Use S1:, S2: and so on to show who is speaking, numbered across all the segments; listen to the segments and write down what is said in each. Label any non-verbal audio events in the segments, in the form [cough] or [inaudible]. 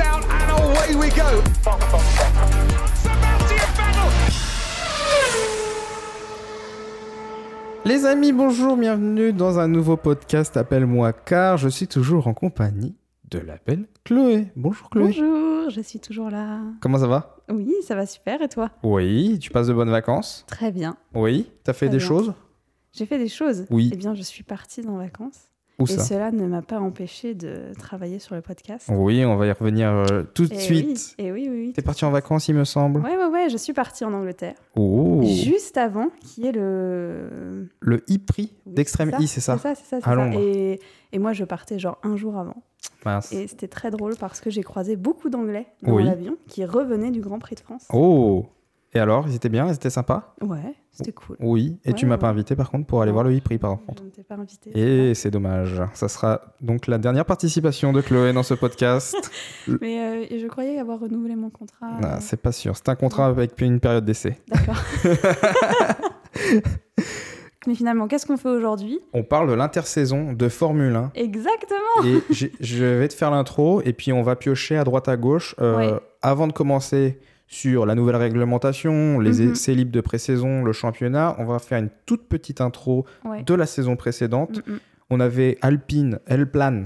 S1: out, and away we go.
S2: Les amis, bonjour, bienvenue dans un nouveau podcast Appelle-moi car je suis toujours en compagnie de la belle Chloé. Bonjour Chloé.
S3: Bonjour, je suis toujours là.
S2: Comment ça va?
S3: Oui, ça va super et toi?
S2: Oui, tu passes de bonnes vacances?
S3: Très bien.
S2: Oui, t'as fait
S3: Très
S2: des
S3: bien.
S2: choses?
S3: J'ai fait des choses.
S2: Oui.
S3: Eh bien, je suis partie en vacances.
S2: Où
S3: et
S2: ça
S3: cela ne m'a pas empêché de travailler sur le podcast.
S2: Oui, on va y revenir euh, tout de
S3: et
S2: suite.
S3: Oui, et oui, oui. oui.
S2: T'es parti en vacances, il me semble.
S3: Ouais, ouais, ouais, je suis partie en Angleterre.
S2: Oh,
S3: Juste avant, qui est le.
S2: le e-prix
S3: Oui,
S2: d'Extrême I, c'est ça
S3: C'est ça, c'est ça. ça.
S2: Londres.
S3: Et, et moi, je partais genre un jour avant.
S2: Mince.
S3: Et c'était très drôle parce que j'ai croisé beaucoup d'Anglais dans
S2: Oui.
S3: l'avion qui revenaient du Grand Prix de France.
S2: Oh Et alors, ils étaient bien Ils étaient sympas
S3: Ouais, c'était cool.
S2: Oui. Et tu
S3: Ouais,
S2: m'as pas invité par contre pour aller
S3: Non.
S2: voir le e-prix par contre.
S3: Je pas invité.
S2: Et c'est dommage. Ça sera donc la dernière participation de Chloé dans ce podcast. [laughs]
S3: Mais euh, je croyais avoir renouvelé mon contrat.
S2: Ah,
S3: euh,
S2: c'est pas sûr. C'est un contrat avec une période d'essai.
S3: D'accord. [laughs] [laughs] Mais finalement, qu'est-ce qu'on fait aujourd'hui?
S2: On parle de l'intersaison de Formule 1.
S3: Exactement
S2: Et je vais te faire l'intro et puis on va piocher à droite à gauche. euh. Avant de commencer sur la nouvelle réglementation, les
S3: Mhm.
S2: essais libres de pré-saison, le championnat, on va faire une toute petite intro
S3: Ouais.
S2: de la saison précédente.
S3: Mm, mm.
S2: On avait Alpine, L-Plan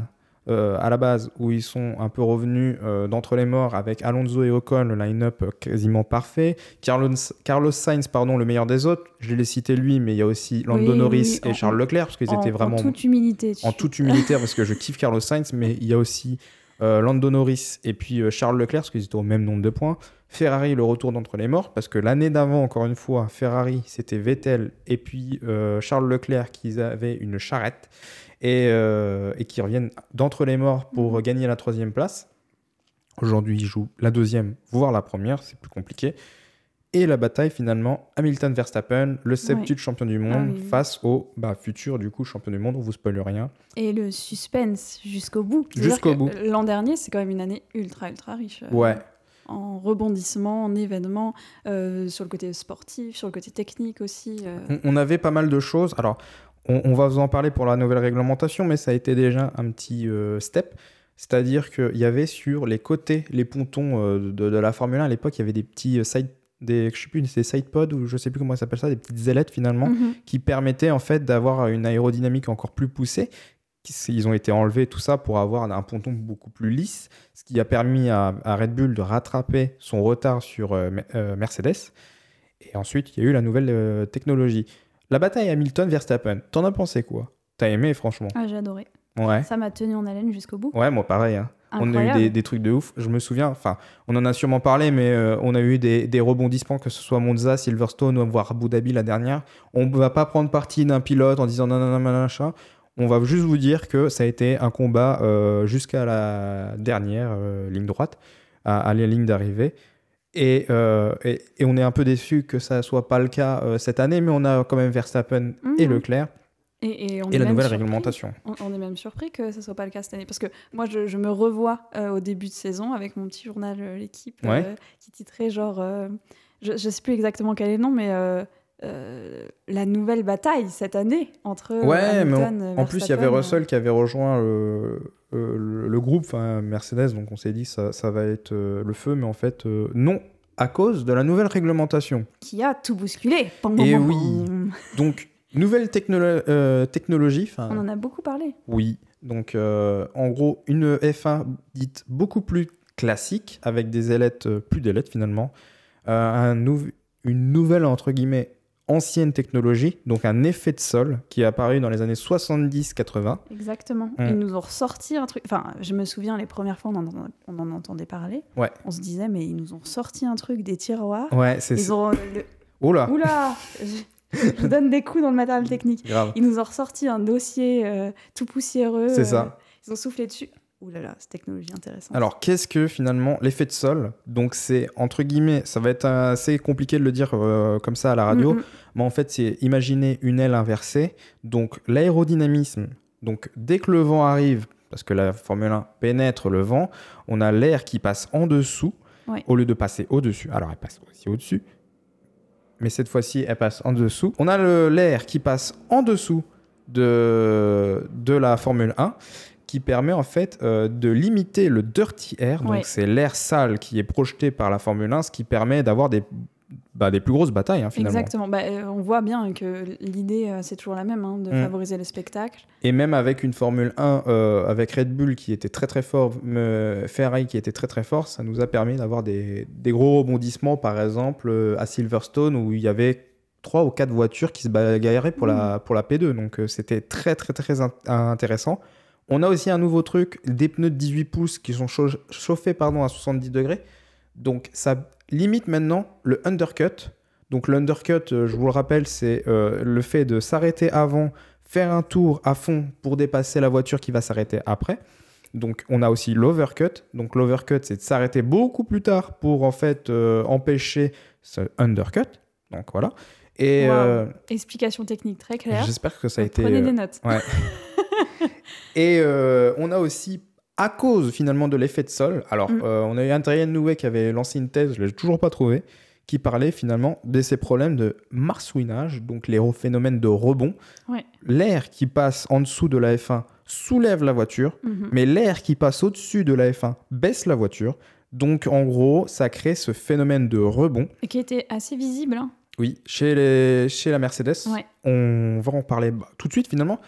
S2: euh, à la base, où ils sont un peu revenus euh, d'entre les morts avec Alonso et Ocon, le line-up euh, quasiment parfait. Carlos, Carlos Sainz, pardon, le meilleur des autres. Je l'ai cité lui, mais il y a aussi Lando
S3: Oui,
S2: Norris
S3: oui,
S2: et
S3: en-
S2: Charles Leclerc, parce qu'ils
S3: En-
S2: étaient vraiment
S3: En toute humilité.
S2: en toute humilité, parce que je kiffe Carlos Sainz, mais il y a aussi euh, Lando Norris et puis Charles Leclerc, parce qu'ils étaient au même nombre de points. Ferrari, le retour d'entre les morts, parce que l'année d'avant, encore une fois, Ferrari, c'était Vettel et puis euh, Charles Leclerc qui avaient une charrette et, euh, et qui reviennent d'entre les morts pour
S3: Mhm.
S2: gagner la troisième place. Aujourd'hui, ils jouent la deuxième, voire la première, c'est plus compliqué. Et la bataille finalement, Hamilton-Verstappen, le septuple champion du monde,
S3: Ah oui, oui.
S2: face au bah, futur du coup champion du monde, on vous spoil rien.
S3: Et le suspense jusqu'au bout.
S2: Jusqu'au bout.
S3: L'an dernier, c'est quand même une année ultra, ultra riche. euh,
S2: Ouais,
S3: En rebondissements, en événements, euh, sur le côté sportif, sur le côté technique aussi. euh.
S2: on, on avait pas mal de choses. Alors, on, on va vous en parler pour la nouvelle réglementation, mais ça a été déjà un petit euh, step. C'est-à-dire qu'il y avait sur les côtés, les pontons de, de la Formule 1, à l'époque, il y avait des petits side, des, je sais plus, des side pods ou je sais plus comment ça s'appelle ça, des petites ailettes finalement,
S3: Mhm.
S2: qui permettaient en fait d'avoir une aérodynamique encore plus poussée. Ils ont été enlevés, tout ça, pour avoir un ponton beaucoup plus lisse, ce qui a permis à, à Red Bull de rattraper son retard sur euh, euh, Mercedes. Et ensuite, il y a eu la nouvelle euh, technologie. La bataille Hamilton-Verstappen, t'en as pensé quoi? T'as aimé, franchement?
S3: Ah, j'ai adoré.
S2: Ouais.
S3: Ça m'a tenu en haleine jusqu'au bout.
S2: Ouais, moi pareil. hein. On a eu des, des trucs de ouf. Je me souviens, enfin, on en a sûrement parlé, mais euh, on a eu des, des rebondissements, que ce soit Monza, Silverstone, ou voire Abu Dhabi la dernière. On ne va pas prendre parti d'un pilote en disant non, non, non, non, machin. On va juste vous dire que ça a été un combat euh, jusqu'à la dernière euh, ligne droite, à, à la ligne d'arrivée. Et, euh, et, et on est un peu déçu que ça soit pas le cas cette année, mais on a quand même Verstappen et
S3: Mhm.
S2: Leclerc
S3: Et, et on
S2: et
S3: est
S2: la nouvelle
S3: surpris.
S2: réglementation.
S3: On, on est même surpris que ce soit pas le cas cette année. Parce que moi, je, je me revois euh, au début de saison avec mon petit journal euh, L'équipe euh,
S2: Ouais.
S3: qui titrait genre. je, je sais plus exactement quel est le nom, mais. Euh, euh, la nouvelle bataille cette année entre euh,
S2: Ouais, mais en, plus, il y avait Russell qui avait rejoint le, euh, le, le groupe, enfin, Mercedes, donc on s'est dit ça, ça va être euh, le feu, mais en fait, euh, non, à cause de la nouvelle réglementation.
S3: qui a tout bousculé. Pam,
S2: Et
S3: pam,
S2: oui. Donc, nouvelle technolo- euh, technologie,
S3: On en a beaucoup parlé.
S2: oui. Donc, euh, en gros, une F1 dite beaucoup plus classique, avec des ailettes, euh, plus d'ailettes finalement, euh, un nou- une nouvelle, entre guillemets, ancienne technologie, donc un effet de sol qui est apparu dans les années 70-80.
S3: Exactement.
S2: Mm.
S3: Ils nous ont ressorti un truc. Enfin, je me souviens les premières fois on en, on en entendait parler.
S2: Ouais.
S3: On se disait mais ils nous ont sorti un truc des tiroirs.
S2: Ouais, c'est
S3: Ils ont. le-
S2: là
S3: Oula je, je donne des coups dans le matériel [laughs] technique.
S2: Grave.
S3: Ils nous ont ressorti un dossier euh, tout poussiéreux.
S2: C'est
S3: euh,
S2: ça.
S3: Ils ont soufflé dessus. Ouh là là, c'est technologie intéressante.
S2: Alors, qu'est-ce que finalement l'effet de sol? Donc, c'est entre guillemets, ça va être assez compliqué de le dire euh, comme ça à la radio,
S3: Mm,
S2: mais en fait, c'est imaginer une aile inversée. Donc, l'aérodynamisme, donc dès que le vent arrive, parce que la Formule 1 pénètre le vent, on a l'air qui passe en dessous
S3: Ouais.
S2: au lieu de passer au-dessus. Alors, elle passe aussi au-dessus, mais cette fois-ci, elle passe en dessous. On a l'air qui passe en dessous de, de la Formule 1 qui permet en fait euh, de limiter le dirty air, donc
S3: Ouais.
S2: c'est l'air sale qui est projeté par la Formule 1, ce qui permet d'avoir des, bah, des plus grosses batailles hein, finalement.
S3: Exactement. Bah, euh, on voit bien que l'idée, euh, c'est toujours la même, hein, de
S2: Mm.
S3: favoriser le spectacle.
S2: Et même avec une Formule 1, euh, avec Red Bull qui était très très fort, Ferrari qui était très très fort, ça nous a permis d'avoir des, des gros rebondissements, par exemple à Silverstone où il y avait trois ou quatre voitures qui se bagarraient pour, la, pour la P2. Donc c'était très très très in- intéressant. On a aussi un nouveau truc, des pneus de 18 pouces qui sont chau- chauffés pardon, à 70 degrés. Donc ça limite maintenant le undercut. Donc l'undercut, euh, je vous le rappelle, c'est euh, le fait de s'arrêter avant, faire un tour à fond pour dépasser la voiture qui va s'arrêter après. Donc on a aussi l'overcut. Donc l'overcut, c'est de s'arrêter beaucoup plus tard pour en fait euh, empêcher ce undercut. Donc voilà. Et
S3: Wow.
S2: euh,
S3: Explication technique très claire.
S2: j'espère que ça a été.
S3: Prenez des notes. [laughs] [laughs]
S2: et euh, on a aussi, à cause finalement de l'effet de sol, alors
S3: Mm.
S2: euh, on a eu Adrien Nouet qui avait lancé une thèse, je ne l'ai toujours pas trouvé, qui parlait finalement de ces problèmes de marsouinage, donc les phénomènes de rebond.
S3: Ouais.
S2: L'air qui passe en dessous de la F1 soulève la voiture,
S3: Mhm.
S2: mais l'air qui passe au-dessus de la F1 baisse la voiture. Donc en gros, ça crée ce phénomène de rebond.
S3: Et qui était assez visible. hein.
S2: Oui, chez, les, chez la Mercedes,
S3: Ouais.
S2: on va en parler bah, tout de suite finalement.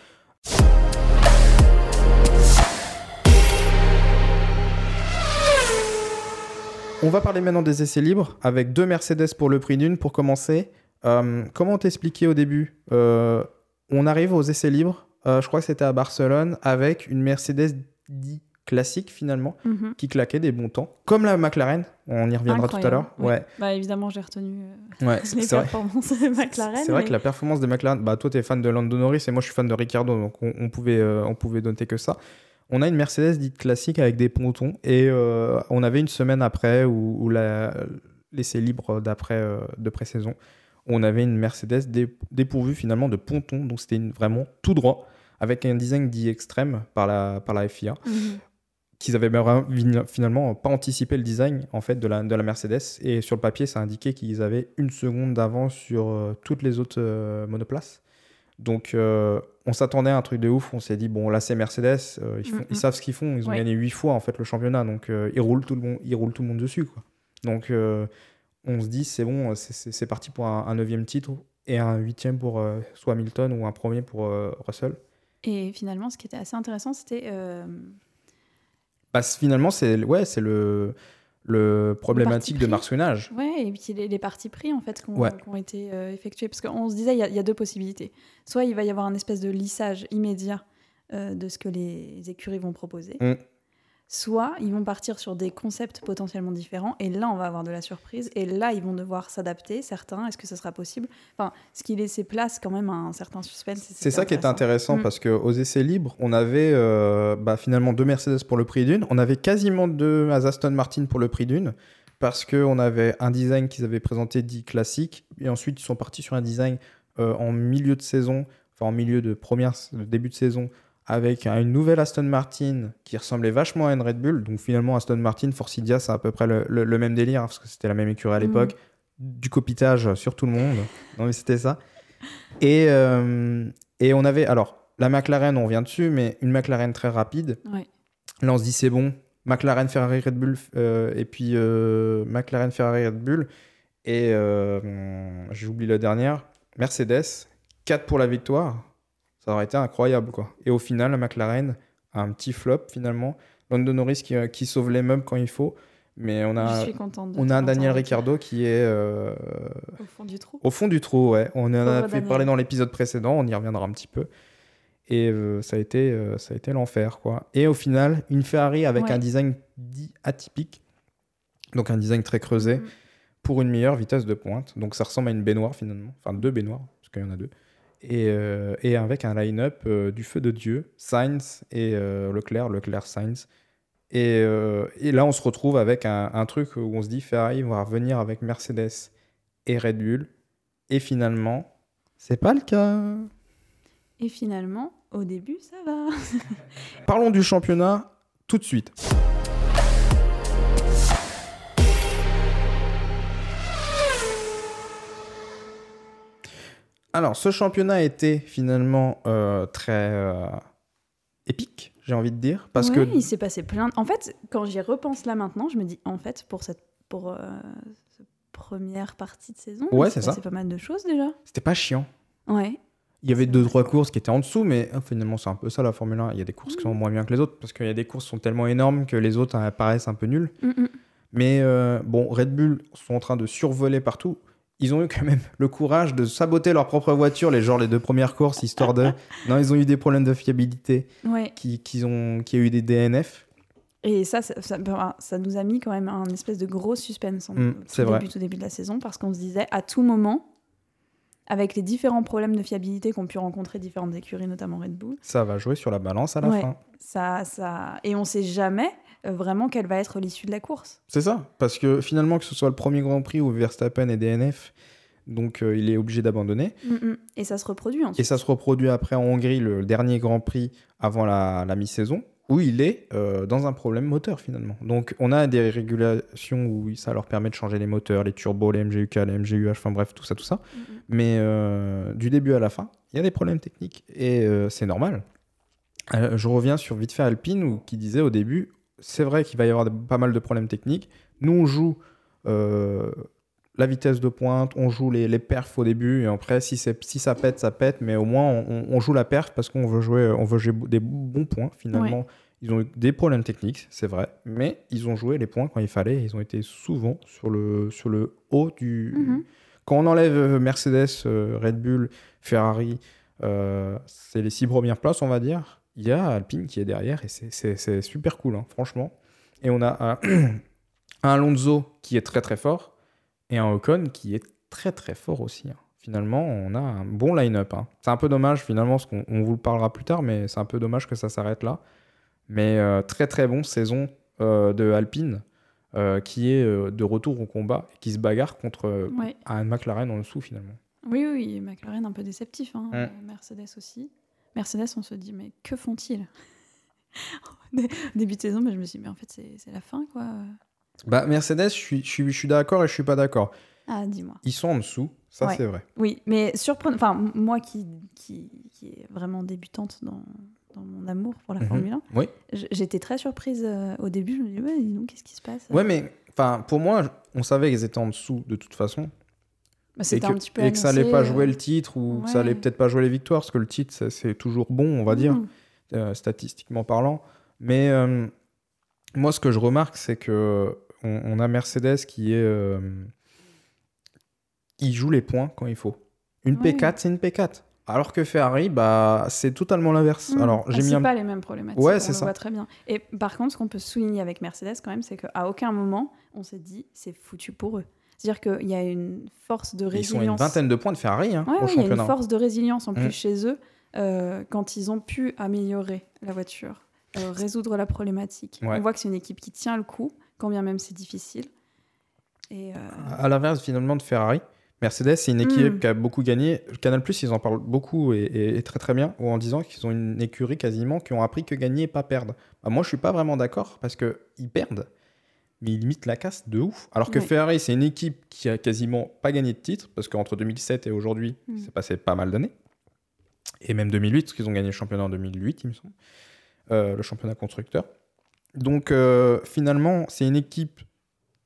S2: On va parler maintenant des essais libres avec deux Mercedes pour le prix d'une. Pour commencer, Euh, comment t'expliquer au début Euh, On arrive aux essais libres, euh, je crois que c'était à Barcelone, avec une Mercedes dit classique finalement,
S3: Mhm.
S2: qui claquait des bons temps, comme la McLaren. On y reviendra tout à l'heure. Ouais,
S3: Bah, évidemment, j'ai retenu
S2: ouais, [laughs]
S3: les
S2: vrai.
S3: performances de McLaren.
S2: C'est vrai que la performance des McLaren, bah toi tu es fan de Lando Norris et moi je suis fan de Ricardo, donc on, on pouvait, on pouvait noter que ça. On a une Mercedes dite classique avec des pontons et euh, on avait une semaine après où, où la- l'essai libre d'après euh, de pré-saison, on avait une Mercedes dé- dépourvue finalement de pontons, donc c'était vraiment tout droit avec un design dit extrême par la, par la FIA
S3: Mhm.
S2: qu'ils avaient finalement pas anticipé le design en fait de la, de la Mercedes. Et sur le papier ça indiquait qu'ils avaient une seconde d'avance sur euh, toutes les autres monoplaces donc euh, on s'attendait à un truc de ouf on s'est dit bon là c'est Mercedes euh, ils, font- ils savent ce qu'ils font ils ont
S3: Ouais.
S2: gagné huit fois en fait le championnat. Donc euh, ils roulent tout le monde ils roulent tout le monde dessus quoi. Donc on se dit c'est bon c'est- parti pour un, un neuvième titre et un huitième pour soit Hamilton ou un premier pour Russell.
S3: Et finalement, ce qui était assez intéressant, c'était
S2: Bah, finalement, c'est ouais, c'est le, le problématique de
S3: pris.
S2: marsouinage.
S3: ouais, et puis les, les partis pris en fait qui ont,
S2: Ouais.
S3: été euh, effectués. Parce qu'on se disait, il y, a- il y a deux possibilités. Soit il va y avoir un espèce de lissage immédiat euh, de ce que les écuries vont proposer.
S2: Mm.
S3: Soit ils vont partir sur des concepts potentiellement différents et là on va avoir de la surprise et là ils vont devoir s'adapter certains est-ce que ça sera possible? Enfin ce qui laissait place quand même à un certain suspense
S2: C'est ça qui était intéressant
S3: Mm.
S2: parce qu'aux essais libres, on avait euh, bah, finalement deux Mercedes pour le prix d'une. On avait quasiment deux Aston Martin pour le prix d'une parce qu'on avait un design qu'ils avaient présenté dit classique et ensuite ils sont partis sur un design euh, en milieu de saison, enfin en milieu de première, de début de saison avec un- une nouvelle Aston Martin qui ressemblait vachement à une Red Bull. Donc finalement Aston Martin, Force India, c'est à peu près le, le- le même délire hein, parce que c'était la même écurie à
S3: Mhm.
S2: l'époque. Du copitage sur tout le monde. non mais c'était ça. Et, euh, et on avait, alors, la McLaren, on revient dessus, mais une McLaren très rapide.
S3: Ouais.
S2: Là, on se dit, c'est bon. McLaren, Ferrari, Red Bull, euh, et puis euh, McLaren, Ferrari, Red Bull. Et j'oublie la dernière, Mercedes, 4 pour la victoire. Ça aurait été incroyable, quoi. Et au final, la McLaren a un petit flop, finalement. Lando Norris qui, euh, qui sauve les meubles quand il faut. Mais on a, on a un Daniel Ricciardo qui est euh,
S3: au fond du trou
S2: au fond du trou, ouais. On en a fait parler dans l'épisode précédent, on y reviendra un petit peu. Et euh, ça a été, euh, ça a été l'enfer, quoi. Et au final, une Ferrari avec
S3: Ouais.
S2: un design dit atypique, donc un design très creusé,
S3: Mhm.
S2: pour une meilleure vitesse de pointe. Donc ça ressemble à une baignoire finalement, enfin deux baignoires, parce qu'il y en a deux. Et, euh, et avec un line-up euh, du feu de Dieu, Sainz et euh, Leclerc, Leclerc Sainz. Et, et là, on se retrouve avec un, un truc où on se dit Ferrari va revenir avec Mercedes et Red Bull. Et finalement, c'est pas le cas.
S3: Et finalement, au début, ça va.
S2: Parlons du championnat tout de suite. Alors, ce championnat a été finalement euh, très euh, épique, j'ai envie de dire. Parce
S3: Ouais,
S2: que
S3: il s'est passé plein. de- En fait, quand j'y repense là maintenant, je me dis, en fait, pour cette pour euh, cette première partie de saison,
S2: Ouais, c'est ça.
S3: passé pas mal de choses déjà.
S2: c'était pas chiant.
S3: Ouais.
S2: Il y avait deux, trois courses qui étaient en dessous, mais euh, finalement, c'est un peu ça la Formule 1. Il y a des courses qui sont moins bien que les autres, parce qu'il y a des courses qui sont tellement énormes que les autres euh, paraissent un peu nulles.
S3: Mm, mm.
S2: Mais euh, bon, Red Bull sont en train de survoler partout. Ils ont eu quand même le courage de saboter leur propre voiture, les genre les deux premières courses, histoire de. [laughs] Non, ils ont eu des problèmes de fiabilité,
S3: Ouais.
S2: qui, qui ont, qui a eu des DNF.
S3: Et ça, ça, ça- ben, ça nous a mis quand même un espèce de gros suspense en,
S2: Mm, vrai.
S3: début, tout début de la saison, parce qu'on se disait, à tout moment, avec les différents problèmes de fiabilité qu'ont pu rencontrer différentes écuries, notamment Red Bull,
S2: Ça va jouer sur la balance à la
S3: Ouais.
S2: fin.
S3: ça, ça... et on sait jamais euh, vraiment quelle va être l'issue de la course.
S2: C'est ça, parce que finalement, que ce soit le premier Grand Prix où Verstappen est DNF, donc euh, il est obligé d'abandonner.
S3: Mm, mm. Et ça se reproduit ensuite.
S2: Et ça se reproduit après en Hongrie, le dernier Grand Prix avant la, la mi-saison, où il est euh, dans un problème moteur finalement. Donc on a des régulations où ça leur permet de changer les moteurs, les turbos, les MGUK, les MGUH, enfin bref, tout ça, tout ça.
S3: Mm, mm.
S2: Mais euh, du début à la fin, il y a des problèmes techniques et euh, c'est normal. Je reviens sur vite fait Alpine où, qui disait au début, c'est vrai qu'il va y avoir de- pas mal de problèmes techniques. Nous on joue la vitesse de pointe, on joue les, les perfs au début et après si, si ça pète, ça pète, mais au moins on, on joue la perf parce qu'on veut jouer, on veut jouer des bons points finalement. Ils ont eu des problèmes techniques, c'est vrai, mais ils ont joué les points quand il fallait. Ils ont été souvent sur le, sur le haut du,
S3: Mhm.
S2: quand on enlève euh, Mercedes, euh, Red Bull, Ferrari, euh, c'est les six premières places, on va dire. Il y a Alpine qui est derrière et c'est super cool, hein, franchement. Et on a un, [clears throat] un Alonso qui est très très fort et un Ocon qui est très très fort aussi. hein. Finalement, on a un bon line-up. hein. C'est un peu dommage, finalement, parce qu'on on vous le parlera plus tard, mais c'est un peu dommage que ça s'arrête là. Mais euh, très très bon saison euh, de Alpine euh, qui est de retour au combat et qui se bagarre contre
S3: Ouais.
S2: un McLaren en dessous finalement.
S3: Oui, oui, McLaren un peu déceptif. hein.
S2: Mm.
S3: Mercedes aussi. Mercedes, on se dit, mais que font-ils? [laughs] Dé- Début de saison, mais je me suis dit, mais en fait, c'est la fin, quoi.
S2: Bah, Mercedes, je suis, je suis, je suis d'accord et je suis pas d'accord.
S3: Ah, dis-moi.
S2: Ils sont en dessous, ça
S3: Ouais.
S2: c'est vrai.
S3: Oui, mais surprenant. Enfin, moi qui, qui, qui est vraiment débutante dans, dans mon amour pour la
S2: Mhm.
S3: Formule 1,
S2: Oui.
S3: j'étais très surprise euh, au début. Je me dis, ouais, dis donc, qu'est-ce qui se passe
S2: Ouais, mais pour moi, on savait qu'ils étaient en dessous de toute façon.
S3: Bah,
S2: Et que,
S3: un petit peu.
S2: et que ça allait pas
S3: euh,
S2: jouer le titre ou que ça allait
S3: ouais.
S2: peut-être pas jouer les victoires, parce que le titre, c'est toujours bon, on va dire, euh, statistiquement parlant. Mais euh, moi, ce que je remarque, c'est que on, on a Mercedes qui est. euh, il joue les points quand il faut. Une
S3: Ouais.
S2: P4, c'est une P4. Alors que Ferrari, bah, c'est totalement l'inverse.
S3: Mm.
S2: Alors,
S3: Ah,
S2: j'ai mis
S3: c'est
S2: un
S3: pas les mêmes problématiques.
S2: Ouais, c'est ça.
S3: voit très bien. Et par contre, ce qu'on peut souligner avec Mercedes quand même, c'est qu'à aucun moment on s'est dit c'est foutu pour eux. C'est-à-dire qu'il y a une force de
S2: Ils sont à une
S3: résilience.
S2: vingtaine de points de Ferrari hein,
S3: Ouais,
S2: au
S3: ouais, il y a
S2: championnat.
S3: une force de résilience en plus
S2: Mm.
S3: chez eux euh, quand ils ont pu améliorer la voiture, euh, résoudre la problématique.
S2: Ouais.
S3: On voit que c'est une équipe qui tient le coup, quand bien même c'est difficile. Et euh,
S2: À l'inverse finalement de Ferrari, Mercedes, c'est une équipe
S3: Mm.
S2: qui a beaucoup gagné. Canal Plus, ils en parlent beaucoup et, et- et très très bien, ou en disant qu'ils ont une écurie quasiment qui ont appris que gagner et pas perdre. Bah, moi, je suis pas vraiment d'accord parce que ils perdent, mais ils limitent la casse de ouf. Alors que
S3: Ouais.
S2: Ferrari, c'est une équipe qui a quasiment pas gagné de titre parce qu'entre 2007 et aujourd'hui,
S3: Mm.
S2: c'est passé pas mal d'années. Et même 2008, parce qu'ils ont gagné le championnat en 2008, il me semble, Euh, le championnat constructeur. Donc euh, finalement, c'est une équipe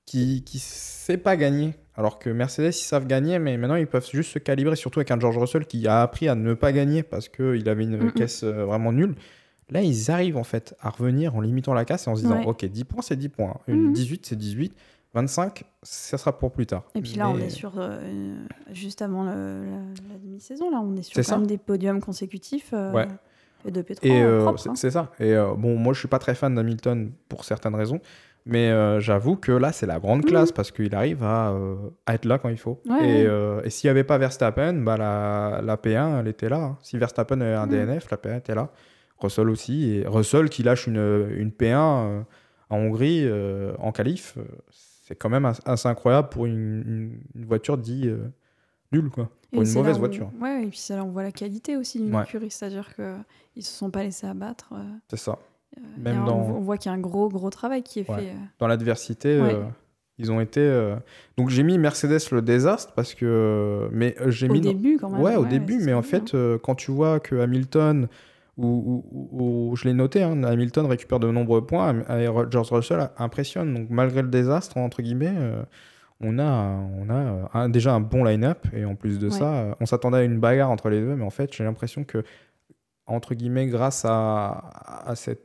S2: qui qui sait pas gagner. Alors que Mercedes, ils savent gagner, mais maintenant ils peuvent juste se calibrer, surtout avec un George Russell qui a appris à ne pas gagner parce qu'il avait une caisse euh, vraiment nulle. Là, ils arrivent en fait à revenir en limitant la casse et en se disant
S3: Ouais.
S2: Ok, 10 points, c'est 10 points. Une
S3: Mhm.
S2: 18, c'est 18. 25, ça sera pour plus tard.
S3: Et puis là, on est sur euh, juste avant le- la, la demi-saison. Là, on est sur
S2: C'est
S3: quand
S2: ça.
S3: même des podiums consécutifs euh,
S2: Ouais.
S3: De P3
S2: Et
S3: euh,
S2: euh, c'est
S3: hein.
S2: c'est ça. Et euh, bon, moi, je suis pas très fan d'Hamilton pour certaines raisons, mais euh, j'avoue que là, c'est la grande classe parce qu'il arrive à, à être là quand il faut.
S3: Ouais,
S2: et
S3: ouais.
S2: et s'il n'y avait pas Verstappen, bah, la, la P1, elle était là. hein. Si Verstappen avait un
S3: Mm.
S2: DNF, la P1 était là. Russell aussi. Et Russell qui lâche une, une P1 euh, en Hongrie en qualif, c'est quand même as- assez incroyable pour une, une- une voiture dit nulle, quoi. Pour
S3: Et
S2: une mauvaise
S3: où-
S2: voiture.
S3: Ouais, et puis c'est là on voit la qualité aussi d'une
S2: Ouais.
S3: écurie, c'est-à-dire qu'ils se sont pas laissés abattre. euh,
S2: C'est ça.
S3: euh,
S2: Même dans-
S3: On voit qu'il y a un gros, gros travail qui est
S2: Ouais.
S3: fait. euh.
S2: dans l'adversité,
S3: Ouais.
S2: euh, ils ont été. euh, Donc j'ai mis Mercedes le désastre parce que. Mais j'ai
S3: Au
S2: mis.
S3: début, quand même.
S2: Ouais, au début, mais en fait, euh, quand tu vois que Hamilton où, où- où- où je l'ai noté, hein, Hamilton récupère de nombreux points et George Russell impressionne. Donc malgré le désastre, entre guillemets, on a, on a euh, un- déjà un bon line-up et en plus de
S3: Ouais.
S2: ça, euh, on s'attendait à une bagarre entre les deux, mais en fait j'ai l'impression que, entre guillemets, grâce à, à cette...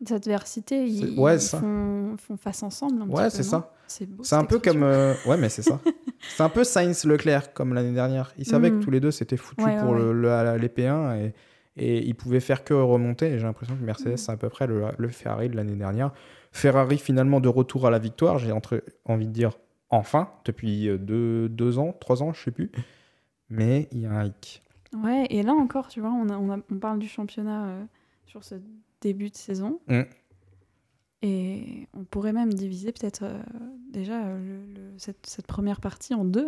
S3: Cette adversité, ils,
S2: C'est- ouais,
S3: ils font, font face ensemble. Un
S2: Ouais, c'est ça.
S3: C'est beau.
S2: C'est un peu comme... euh, Ouais, mais c'est ça. [laughs] c'est un peu Sainz-Leclerc, comme l'année dernière. Ils savaient que tous les deux, c'était foutu
S3: Ouais,
S2: pour
S3: ouais.
S2: le- les P1 et, et ils pouvaient faire que remonter. Et j'ai l'impression que Mercedes,
S3: Mhm.
S2: c'est à peu près le, le Ferrari de l'année dernière. Ferrari, finalement, de retour à la victoire. J'ai entre- envie de dire enfin, depuis euh, deux, deux ans, trois ans, je sais plus. Mais il y a un hic.
S3: Ouais, et là encore, tu vois, on, a- on, a- on parle du championnat euh, sur ce début de saison.
S2: Mm.
S3: Et on pourrait même diviser peut-être euh, déjà le- le- cette, cette première partie en deux.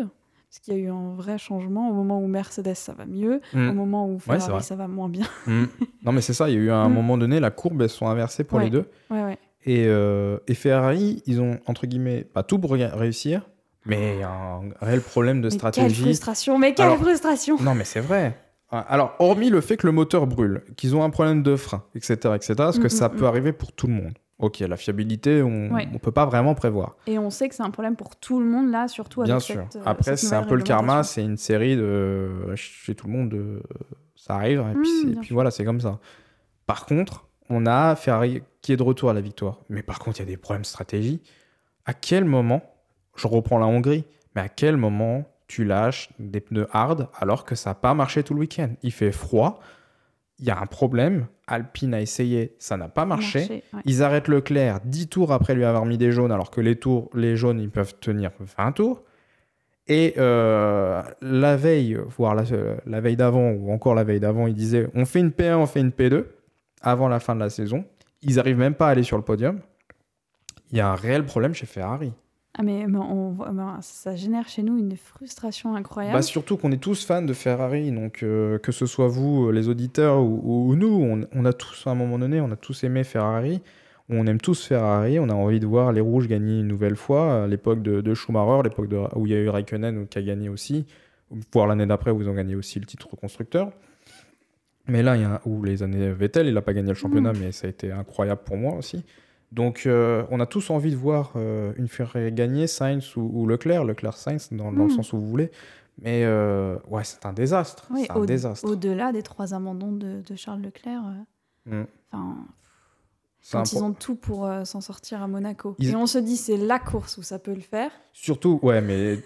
S3: Parce qu'il y a eu un vrai changement. Au moment où Mercedes, ça va mieux. Au
S2: Mm.
S3: moment où Ferrari, ça va moins bien.
S2: Mm. Non, mais c'est ça. Il y a eu un [laughs]
S3: Mm.
S2: moment donné, la courbe, elles sont inversées pour
S3: Ouais.
S2: les deux.
S3: Ouais, ouais.
S2: Et, euh, et Ferrari, ils ont, entre guillemets, pas tout pour ré- réussir, mais il y a un réel problème de
S3: Mais quelle
S2: stratégie.
S3: frustration, mais quelle
S2: Alors-
S3: frustration
S2: Non, mais c'est vrai. Alors, hormis le fait que le moteur brûle, qu'ils ont un problème de frein, etc., etc., parce que
S3: Mm,
S2: ça
S3: mm,
S2: peut
S3: mm.
S2: arriver pour tout le monde. Ok, la fiabilité, on
S3: Ouais.
S2: ne peut pas vraiment prévoir.
S3: Et on sait que c'est un problème pour tout le monde là, surtout
S2: Bien
S3: avec
S2: sûr.
S3: cette, euh,
S2: Après, c'est un peu le karma, c'est une série de. Chez tout le monde, de... ça arrive, et puis, voilà, c'est comme ça. Par contre, on a Ferrari qui est de retour à la victoire. Mais par contre, il y a des problèmes de stratégie. À quel moment, je reprends la Hongrie, mais à quel moment tu lâches des pneus hard alors que ça n'a pas marché tout le week-end? Il fait froid, il y a un problème. Alpine a essayé, ça n'a pas marché.
S3: Marché, ouais.
S2: Ils arrêtent Leclerc 10 tours après lui avoir mis des jaunes, alors que les, tours, les jaunes, ils peuvent tenir 20 tours. Et euh, la veille, voire la, la veille d'avant, ou encore la veille d'avant, ils disaient on fait une P1, on fait une P2, avant la fin de la saison. Ils n'arrivent même pas à aller sur le podium. Il y a un réel problème chez Ferrari.
S3: Ah mais, mais on voit- ben, ça génère chez nous une frustration incroyable.
S2: Bah, surtout qu'on est tous fans de Ferrari, donc euh, que ce soit vous, euh, les auditeurs, ou, ou nous, on, on a tous, à un moment donné, on a tous aimé Ferrari. On aime tous Ferrari, on a envie de voir les Rouges gagner une nouvelle fois, à l'époque de, de Schumacher, l'époque où il y a eu Raikkonen qui a gagné aussi, voire l'année d'après où ils ont gagné aussi le titre constructeur. Mais là, il y a, ou les années Vettel, il n'a pas gagné le championnat, mais ça a été incroyable pour moi aussi. Donc, euh, on a tous envie de voir euh, une Ferrari gagner, Sainz ou, ou Leclerc, Leclerc-Sainz, dans, dans le
S3: Mm.
S2: sens où vous voulez. Mais euh, ouais, c'est un désastre.
S3: Oui,
S2: c'est un
S3: au-
S2: désastre.
S3: Au-delà des trois abandons de, de Charles Leclerc,
S2: Mm.
S3: quand ils
S2: pro-
S3: ont tout pour s'en sortir à Monaco.
S2: Ils-
S3: Et on se dit, c'est la course où ça peut le faire.
S2: Surtout, ouais, mais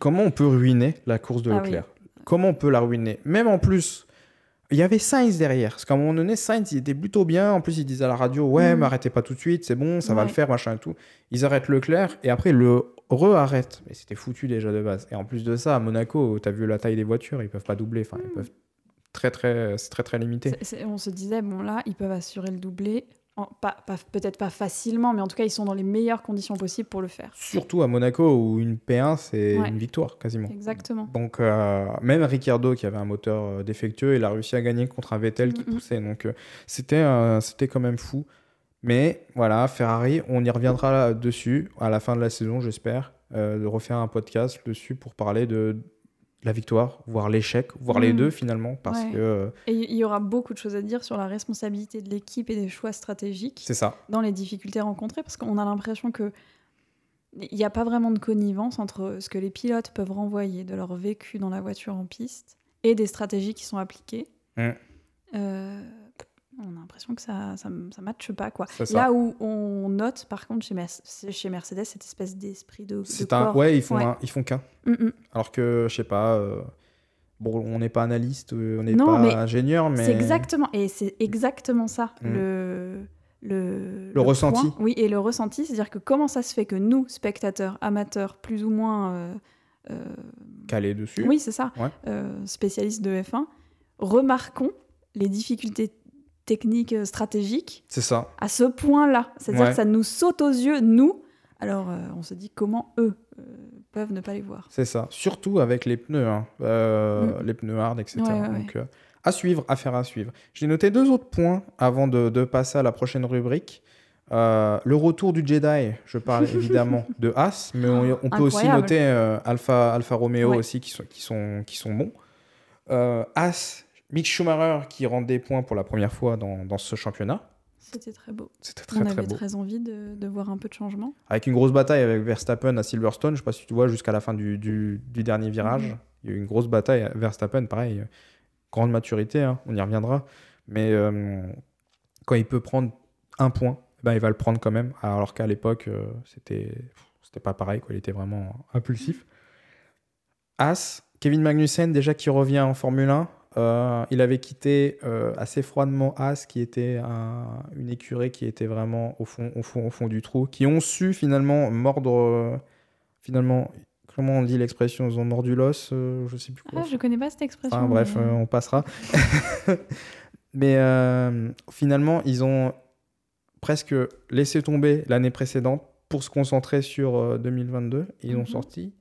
S2: comment on peut ruiner la course de
S3: Ah oui.
S2: Leclerc? Comment on peut la ruiner? Même en plus, il y avait Sainz derrière. Parce qu'à un moment donné, Sainz, il était plutôt bien. En plus, il disait à la radio Ouais,
S3: Mm.
S2: mais arrêtez pas tout de suite, c'est bon, ça va le faire, machin et tout. Ils arrêtent Leclerc et après, le re-arrêtent. Mais c'était foutu déjà de base. Et en plus de ça, à Monaco, t'as vu la taille des voitures, ils peuvent pas doubler. Enfin, ils
S3: Mm.
S2: peuvent très, très, c'est très, très limité.
S3: On se disait, bon là, ils peuvent assurer le doublé. Pas, pas- Peut-être pas facilement, mais en tout cas, ils sont dans les meilleures conditions possibles pour le faire.
S2: Surtout à Monaco où une P1, c'est
S3: Ouais.
S2: une victoire quasiment.
S3: Exactement.
S2: Donc, euh, même Ricciardo, qui avait un moteur euh, défectueux, il a réussi à gagner contre un Vettel qui
S3: Mhm.
S2: poussait. Donc, euh, c'était euh, c'était quand même fou. Mais voilà, Ferrari, on y reviendra là- dessus à la fin de la saison, j'espère, de refaire un podcast dessus pour parler de la victoire, voire l'échec, voire les
S3: Mhm.
S2: deux finalement, parce
S3: Ouais.
S2: que euh,
S3: Et il y aura beaucoup de choses à dire sur la responsabilité de l'équipe et des choix stratégiques
S2: c'est ça.
S3: dans les difficultés rencontrées, parce qu'on a l'impression que il n'y a pas vraiment de connivence entre ce que les pilotes peuvent renvoyer de leur vécu dans la voiture en piste et des stratégies qui sont appliquées.
S2: Mm.
S3: Euh, on a l'impression que ça ça, ça matche pas quoi.
S2: Ça.
S3: Là où on note par contre chez, Mer- chez Mercedes cette espèce d'esprit de, de
S2: C'est un.
S3: corps.
S2: Ouais, ils font,
S3: Ouais.
S2: un- ils font qu'un.
S3: Mm, mm.
S2: Alors que, je sais pas, euh, bon, on n'est pas analyste, euh, on n'est pas
S3: mais
S2: ingénieur, mais.
S3: C'est exactement et c'est exactement ça
S2: Mm.
S3: le le,
S2: Le ressenti.
S3: point. Oui, et le ressenti, c'est-à-dire que comment ça se fait que nous, spectateurs, amateurs, plus ou moins, euh, euh,
S2: calé dessus.
S3: oui, c'est ça,
S2: Ouais.
S3: spécialistes de F1, remarquons les difficultés techniques, euh, stratégiques
S2: C'est ça.
S3: à ce point-là. C'est-à-dire
S2: Ouais.
S3: que ça nous saute aux yeux, nous. Alors, euh, on se dit comment eux euh, peuvent ne pas les voir.
S2: C'est ça. Surtout avec les pneus, hein. Euh,
S3: Mm.
S2: les pneus hard, etc.
S3: Ouais, ouais,
S2: Donc, à suivre, affaire à suivre. J'ai noté deux autres points avant de, de passer à la prochaine rubrique. Le retour du Jedi, je parle [laughs] évidemment de As, mais on, on peut aussi noter Alpha, Alpha Romeo aussi qui sont, qui sont, qui sont bons. As, Mick Schumacher qui rend des points pour la première fois dans, dans ce championnat.
S3: C'était très beau.
S2: C'était
S3: On
S2: très
S3: avait
S2: beau.
S3: très envie de, de voir un peu de changement.
S2: Avec une grosse bataille avec Verstappen à Silverstone, je sais pas si tu vois, jusqu'à la fin du, du- du dernier virage. Il y a eu une grosse bataille. Verstappen, pareil, grande maturité, hein, on y reviendra. Mais euh, quand il peut prendre un point, ben, il va le prendre quand même. Alors qu'à l'époque, euh, c'était c'était pas pareil, quoi. il était vraiment impulsif. As, Kevin Magnussen, déjà qui revient en Formule 1. Euh, il avait quitté euh, assez froidement As, qui était un- une écurie qui était vraiment au fond, au, fond, au fond du trou, qui ont su finalement mordre. euh, finalement, comment on dit l'expression Ils ont mordu l'os, je sais plus quoi.
S3: Ah, je connais pas cette expression.
S2: Enfin bref,
S3: mais-
S2: on passera. [laughs] Mais finalement, ils ont presque laissé tomber l'année précédente pour se concentrer sur euh, 2022. Ils ont
S3: Mhm.
S2: sorti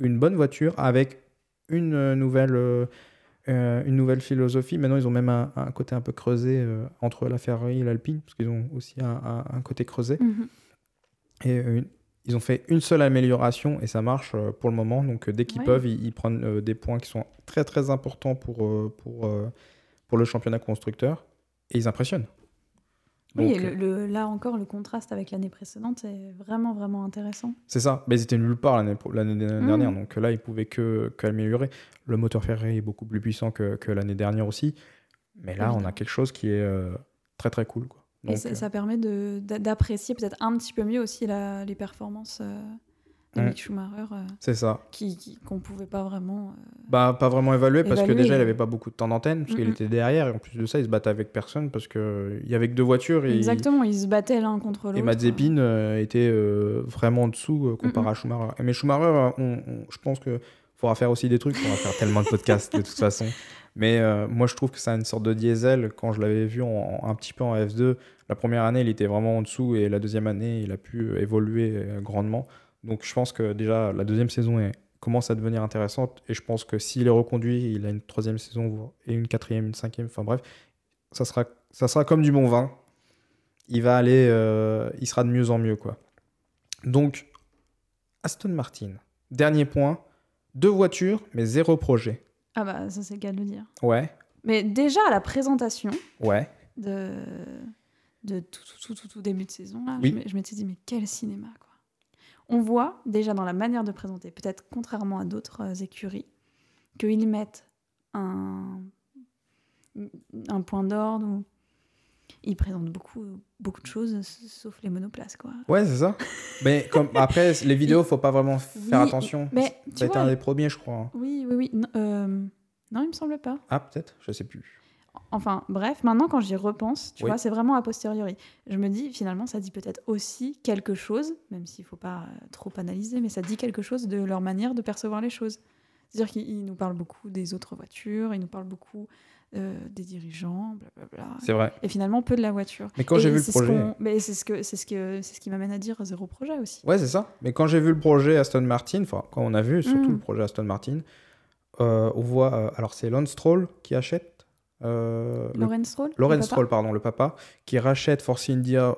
S2: une bonne voiture avec une nouvelle, euh, une nouvelle philosophie. Maintenant, ils ont même un, un côté un peu creusé euh, entre la Ferrari et l'Alpine, parce qu'ils ont aussi un, un- un côté creusé.
S3: Mhm.
S2: Et euh, une- ils ont fait une seule amélioration et ça marche pour le moment. Donc dès qu'ils
S3: Ouais.
S2: peuvent, ils, ils prennent des points qui sont très très importants pour, pour, pour le championnat constructeur et ils impressionnent.
S3: Oui, et le, le- là encore, le contraste avec l'année précédente est vraiment, vraiment intéressant.
S2: C'est ça. Mais ils étaient nulle part l'année
S3: Mhm.
S2: dernière. Donc là, ils pouvaient que qu'améliorer. Le moteur Ferrari est beaucoup plus puissant que, que l'année dernière aussi. Mais là, on a quelque chose qui est euh, très très cool. Quoi.
S3: et ça,
S2: euh,
S3: ça permet d'apprécier peut-être un petit peu mieux aussi la- les performances euh, de
S2: Mm.
S3: Mick Schumacher, euh,
S2: c'est ça.
S3: qui qui- qu'on pouvait pas vraiment. euh,
S2: Bah, pas vraiment évalué parce que déjà, il avait pas beaucoup de temps d'antenne parce qu'il
S3: Mhm.
S2: était derrière. Et en plus de ça, il se battait avec personne parce qu'il y avait que deux voitures. Et
S3: Exactement, ils se battaient l'un contre l'autre.
S2: Et Mazepin euh, était euh, vraiment en dessous euh, comparé à Schumacher. Mais Schumacher, euh, on- on- je pense que faudra faire aussi des trucs. On va faire tellement de podcasts de toute façon. Mais euh, moi, je trouve que c'est une sorte de diesel. Quand je l'avais vu en- un petit peu en F2, la première année, il était vraiment en dessous. Et la deuxième année, il a pu euh, évoluer euh, grandement. Donc je pense que déjà, la deuxième saison est- commence à devenir intéressante. Et je pense que s'il est reconduit, il a une troisième saison et une quatrième, une cinquième. Enfin bref, ça sera, ça sera comme du bon vin. Il va aller, euh, il sera de mieux en mieux quoi. Donc Aston Martin, dernier point, deux voitures mais zéro projet.
S3: Ah bah ça c'est le cas de le dire.
S2: Ouais,
S3: Mais déjà à la présentation
S2: ouais,
S3: de de tout tout, tout, tout, début de saison là,
S2: Oui.
S3: je m'étais dit mais quel cinéma quoi. On voit déjà dans la manière de présenter, peut-être contrairement à d'autres euh, écuries, qu'ils mettent un un point d'ordre où ils présentent beaucoup beaucoup de choses sauf les monoplaces quoi.
S2: ouais, c'est ça. mais comme après les vidéos, faut pas vraiment faire
S3: Oui,
S2: attention.
S3: mais
S2: ça a été un des premiers, je crois. hein.
S3: Oui oui oui. Non, euh, non, il me semble pas.
S2: Ah peut-être, je sais plus.
S3: Enfin, bref, maintenant quand j'y repense, tu
S2: Oui.
S3: vois, c'est vraiment a posteriori. Je me dis, finalement, ça dit peut-être aussi quelque chose, même s'il faut pas euh, trop analyser, mais ça dit quelque chose de leur manière de percevoir les choses. C'est-à-dire qu'ils nous parlent beaucoup des autres voitures, ils nous parlent beaucoup euh, des dirigeants, blablabla.
S2: C'est vrai.
S3: Et finalement, peu de la voiture.
S2: Mais quand j'ai vu le
S3: ce
S2: projet,
S3: mais c'est ce que c'est ce que c'est ce qui m'amène à dire zéro projet aussi.
S2: Ouais, c'est ça. Mais quand j'ai vu le projet Aston Martin, enfin, quand on a vu surtout
S3: Mm.
S2: le projet Aston Martin, euh, on voit. euh, alors, c'est Lance Stroll qui achète. Euh,
S3: Stroll
S2: Stroll, pardon, le papa, qui rachète Force India,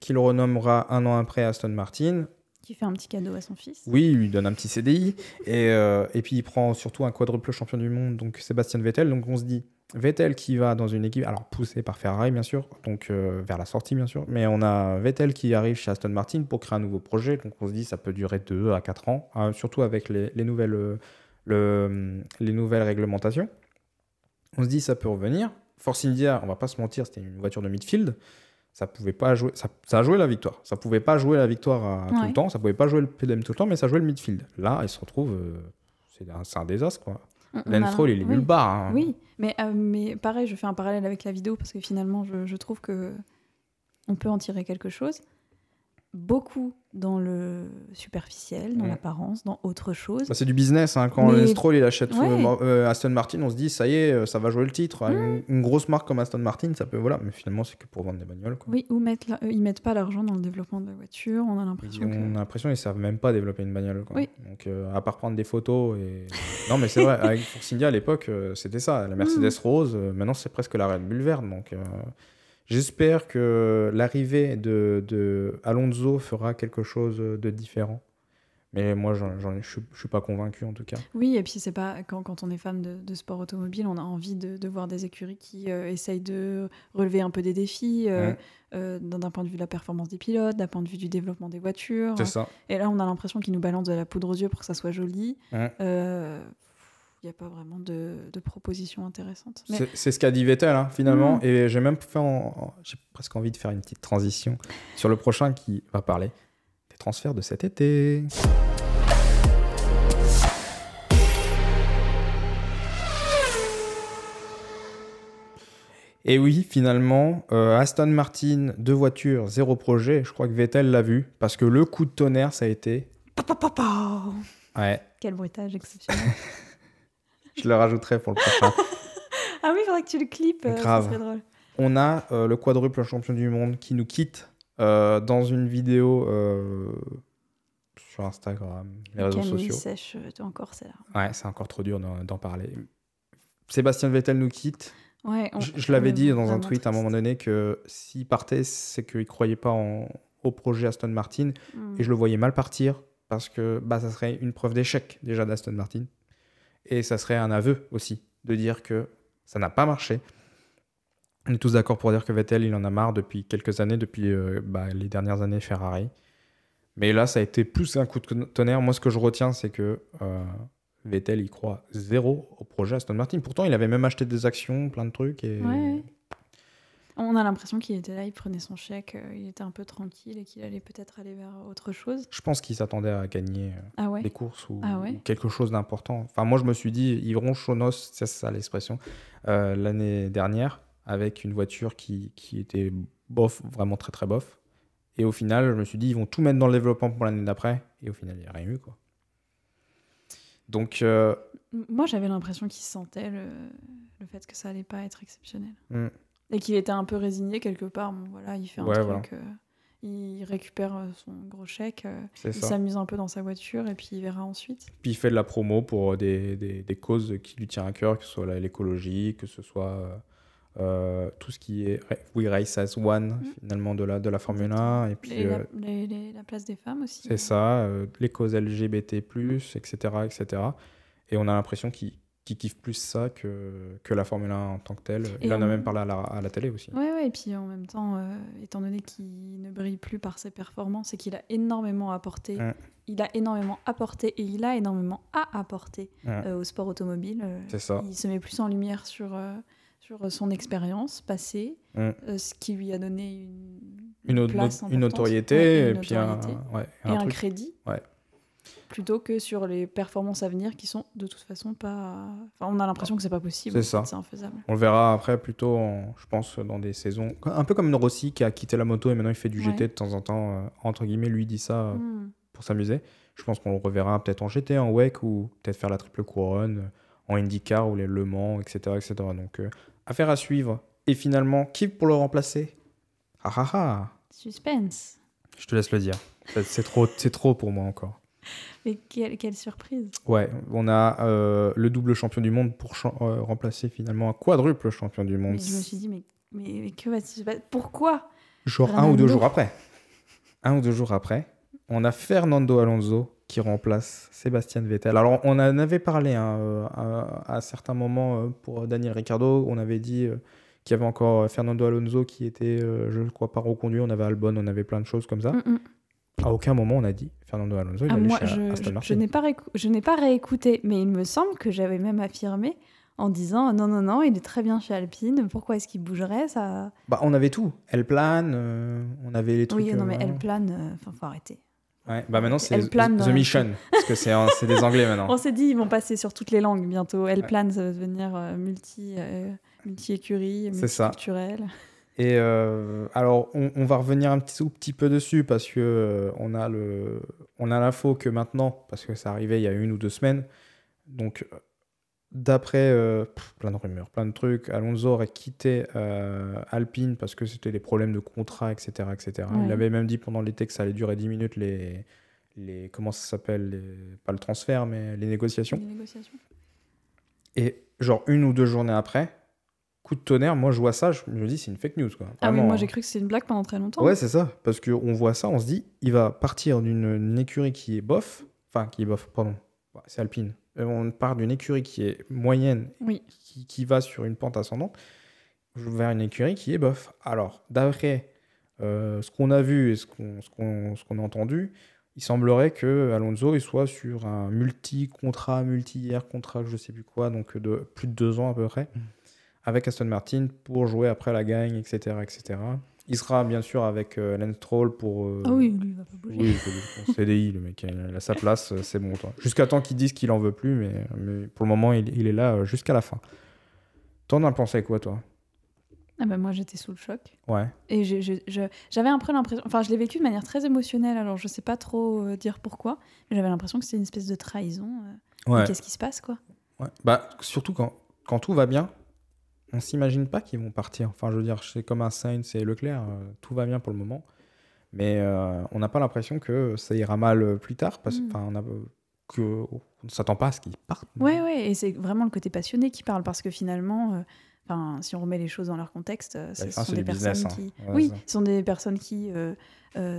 S2: qu'il renommera un an après Aston Martin.
S3: qui fait un petit cadeau à son fils.
S2: Oui, il lui donne un petit CDI. Et, euh, et puis, il prend surtout un quadruple champion du monde, donc Sébastien Vettel. Donc, on se dit, Vettel qui va dans une équipe, alors poussé par Ferrari, bien sûr, donc euh, vers la sortie, bien sûr. Mais on a Vettel qui arrive chez Aston Martin pour créer un nouveau projet. Donc, on se dit, ça peut durer 2 à 4 ans, hein, surtout avec les, les nouvelles, euh, le- les nouvelles réglementations. On se dit, ça peut revenir. Force India, on va pas se mentir, c'était une voiture de midfield. Ça pouvait pas jouer, ça, ça a joué la victoire. Ça pouvait pas jouer la victoire à- tout
S3: Ouais.
S2: le temps, ça pouvait pas jouer le PDM tout le temps, mais ça jouait le midfield. Là, il se retrouve, euh, c'est un, désastre quoi.
S3: On- on
S2: Lance
S3: a-
S2: Stroll, il est
S3: oui.
S2: nulle part. hein.
S3: Oui, mais, euh, mais pareil, je fais un parallèle avec la vidéo parce que finalement, je, je trouve que on peut en tirer quelque chose. Beaucoup dans le superficiel, dans
S2: Mm.
S3: l'apparence, dans autre chose.
S2: Bah, c'est du business. hein. Quand
S3: Mais-
S2: Stroll il achète
S3: Ouais.
S2: euh, euh, Aston Martin, on se dit ça y est, euh, ça va jouer le titre.
S3: Mm.
S2: Une, une grosse marque comme Aston Martin, ça peut voilà. Mais finalement, c'est que pour vendre des bagnoles. Quoi.
S3: Oui, ou mettre la- ils mettent pas l'argent dans le développement de la voiture. On a l'impression
S2: On
S3: que.
S2: a l'impression qu'ils savent même pas développer une bagnole. Quoi.
S3: Oui.
S2: Donc, euh, à part prendre des photos et. non, mais c'est vrai, [laughs] avec Force India à l'époque, c'était ça. La Mercedes rose, euh, maintenant c'est presque la Red Bull verte. Donc, j'espère que l'arrivée de, de Alonso fera quelque chose de différent. Mais moi, je je suis pas convaincu en tout cas.
S3: Oui, et puis c'est pas quand, quand on est fan de, de sport automobile, on a envie de, de voir des écuries qui euh, essayent de relever un peu des défis euh,
S2: Ouais.
S3: euh, d'un d'un point de vue de la performance des pilotes, d'un point de vue du développement des voitures.
S2: C'est ça.
S3: Et là, on a l'impression qu'ils nous balancent de la poudre aux yeux pour que ça soit joli.
S2: Ouais.
S3: Il n'y a pas vraiment de, de propositions intéressantes. Mais
S2: C'est- ce qu'a dit Vettel hein, finalement.
S3: Mm.
S2: Et j'ai même fait en- j'ai presque envie de faire une petite transition sur le prochain qui va parler des transferts de cet été. Et oui, finalement, euh, Aston Martin, deux voitures, zéro projet. Je crois que Vettel l'a vu parce que le coup de tonnerre, ça a été.
S3: Pa, pa, pa, pa
S2: Ouais,
S3: Quel bruitage exceptionnel. [laughs]
S2: je le rajouterai pour le prochain. [laughs]
S3: ah oui, il faudrait que tu le clips. euh, ça
S2: Grave.
S3: serait drôle.
S2: on a euh, le quadruple champion du monde qui nous quitte euh, dans une vidéo euh, sur Instagram, les réseaux
S3: Camille
S2: sociaux.
S3: sèche encore, c'est là.
S2: Ouais, c'est encore trop dur d'en parler. Sébastien Vettel nous quitte.
S3: Ouais, on-
S2: Je, je l'avais dit dans un tweet à un moment donné que s'il partait, c'est qu'il croyait pas en- au projet Aston Martin.
S3: Mm.
S2: Et je le voyais mal partir parce que bah, ça serait une preuve d'échec déjà d'Aston Martin. Et ça serait un aveu aussi de dire que ça n'a pas marché. On est tous d'accord pour dire que Vettel, il en a marre depuis quelques années, depuis euh, bah, les dernières années Ferrari. Mais là, ça a été plus un coup de tonnerre. Moi, ce que je retiens, c'est que euh, Vettel, il croit zéro au projet Aston Martin. Pourtant, il avait même acheté des actions, plein de trucs. Et...
S3: On a l'impression qu'il était là, il prenait son chèque, euh, il était un peu tranquille et qu'il allait peut-être aller vers autre chose.
S2: Je pense qu'il s'attendait à gagner euh,
S3: Ah ouais
S2: des courses ou,
S3: Ah ouais
S2: ou quelque chose d'important. Enfin, moi, je me suis dit, ils Chonos, c'est ça l'expression, euh, l'année dernière, avec une voiture qui, qui était bof, vraiment très très bof. Et au final, je me suis dit, ils vont tout mettre dans le développement pour l'année d'après. Et au final, il n'y a rien eu, quoi. Donc,
S3: Moi, j'avais l'impression qu'il sentait le, le fait que ça allait pas être exceptionnel.
S2: hmm,
S3: Et qu'il était un peu résigné quelque part. Bon, voilà, il fait un
S2: Ouais,
S3: truc,
S2: voilà.
S3: euh, il récupère euh, son gros chèque, euh, il s'amuse un peu dans sa voiture et puis il verra ensuite.
S2: Puis il fait de la promo pour des, des, des causes qui lui tiennent à cœur, que ce soit l'écologie, que ce soit euh, tout ce qui est We Race as One, finalement, de la, de la Formule 1. Et puis,
S3: Et la,
S2: euh,
S3: les- les- la place des femmes aussi.
S2: C'est ça, euh, les causes LGBT, etc., etc. Et on a l'impression qu'il qu'il kiffe plus ça que, que la Formule 1 en tant que telle. Il en a même parlé à la, à la télé aussi.
S3: Ouais, ouais, et puis en même temps, euh, étant donné qu'il ne brille plus par ses performances et qu'il a énormément apporté, il a énormément apporté et il a énormément à apporter euh, au sport automobile. euh,
S2: C'est ça.
S3: Il se met plus en lumière sur, euh, sur son expérience passée, ce qui lui a donné une,
S2: Une,
S3: place
S2: une notoriété, et, puis un,
S3: et
S2: un
S3: crédit.
S2: Ouais.
S3: Plutôt que sur les performances à venir qui sont de toute façon pas. Enfin, on a l'impression que c'est pas possible.
S2: C'est ça.
S3: C'est infaisable.
S2: On le verra après plutôt, en- je pense, dans des saisons. Un peu comme une Rossi qui a quitté la moto et maintenant il fait du GT
S3: Ouais.
S2: de temps en temps. euh, entre guillemets, lui dit ça euh,
S3: Mm.
S2: pour s'amuser. Je pense qu'on le reverra peut-être en GT, en WEC ou peut-être faire la triple couronne, euh, en IndyCar ou les Le Mans, etc. etc. Donc, euh, affaire à suivre. Et finalement, qui pour le remplacer? Ah ah ah
S3: Suspense.
S2: Je te laisse le dire. C'est trop, c'est trop pour moi encore. [laughs]
S3: Mais quelle, quelle surprise.
S2: Ouais, on a euh, le double champion du monde pour euh, remplacer finalement un quadruple champion du monde.
S3: Mais je me suis dit, mais, mais, mais que va-t-il se passer? Pourquoi?
S2: Genre un ou deux jours après. Un ou deux jours après, on a Fernando Alonso qui remplace Sébastien Vettel. Alors, on en avait parlé hein, euh, à, à certains moments pour Daniel Ricciardo. On avait dit qu'il y avait encore Fernando Alonso qui était, je ne crois pas, reconduit. On avait Albon, on avait plein de choses comme ça.
S3: Mm, mm.
S2: À aucun moment, on a dit Fernando Alonso, il
S3: Ah,
S2: allait
S3: Moi,
S2: chez
S3: je,
S2: Aston Martin.
S3: je n'ai pas, récou- je n'ai pas réécouté, mais il me semble que j'avais même affirmé en disant non, non, non, il est très bien chez Alpine, pourquoi est-ce qu'il bougerait ça...
S2: Bah, on avait tout. Elle plane, euh, on avait les trucs.
S3: Oui, non,
S2: euh,
S3: mais
S2: vraiment.
S3: elle plane, euh, enfin, faut arrêter.
S2: Ouais, bah maintenant, c'est The- Mission, [laughs] parce que c'est des Anglais
S3: On
S2: maintenant.
S3: s'est dit, ils vont passer sur toutes les langues bientôt. Elle plane, ça va devenir euh, multi, euh, multi-écurie,
S2: C'est ça. Et euh, alors, on, on va revenir un petit, tout petit peu dessus parce que euh, on a le, on a l'info que maintenant, parce que ça arrivait il y a une ou deux semaines. Donc, euh, d'après euh, plein de rumeurs, plein de trucs, Alonso aurait quitté Alpine parce que c'était des problèmes de contrat, etc., etc.
S3: Ouais.
S2: Il avait même dit pendant l'été que ça allait durer 10 minutes les, les comment ça s'appelle, pas le transfert, mais les négociations.
S3: Les négociations.
S2: Et genre une ou deux journées après, coup de tonnerre, moi je vois ça, je me dis c'est une fake news quoi.
S3: Ah oui, moi j'ai cru que c'était une blague pendant très longtemps.
S2: Ouais, c'est ça. Parce qu'on voit ça, on se dit, il va partir d'une une écurie qui est bof, Enfin, qui est bof, pardon. C'est Alpine. Euh, On part d'une écurie qui est moyenne,
S3: Oui.
S2: qui, qui va sur une pente ascendante, vers une écurie qui est bof. Alors, d'après euh, ce qu'on a vu et ce qu'on ce qu'on- ce qu'on a entendu, il semblerait que Alonso il soit sur un multi-contrat, multi-hier contrat, je sais plus quoi, donc de plus de deux ans à peu près, avec Aston Martin pour jouer après la gagne, etc. etc. Il sera bien sûr avec euh, Lance Stroll pour. euh,
S3: Ah oui, lui, il va pas bouger.
S2: oui, c'est bon, CDI, le mec, il a sa place, euh, c'est bon. toi. Jusqu'à temps qu'il dise qu'il en veut plus, mais, mais pour le moment, il, il est là euh, jusqu'à la fin. T'en as pensé quoi, toi?
S3: Ah bah, moi, j'étais sous le choc.
S2: Ouais.
S3: Et j'avais un peu l'impression. Enfin, je l'ai vécu de manière très émotionnelle, alors je sais pas trop euh, dire pourquoi, mais j'avais l'impression que c'était une espèce de trahison.
S2: Ouais.
S3: Qu'est-ce qui se passe, quoi
S2: ouais. Bah, surtout quand, quand tout va bien, on s'imagine pas qu'ils vont partir. Enfin, je veux dire, c'est comme un Sainz et Leclerc, euh, tout va bien pour le moment. Mais euh, on n'a pas l'impression que ça ira mal euh, plus tard, parce
S3: Mm.
S2: enfin, on a, que, on ne s'attend pas à ce qu'ils partent.
S3: Ouais, ouais, et c'est vraiment le côté passionné qui parle, parce que finalement, euh, enfin, si on remet les choses dans leur contexte, ce
S2: fin,
S3: sont des
S2: business, hein. Ouais,
S3: oui, ce sont des personnes qui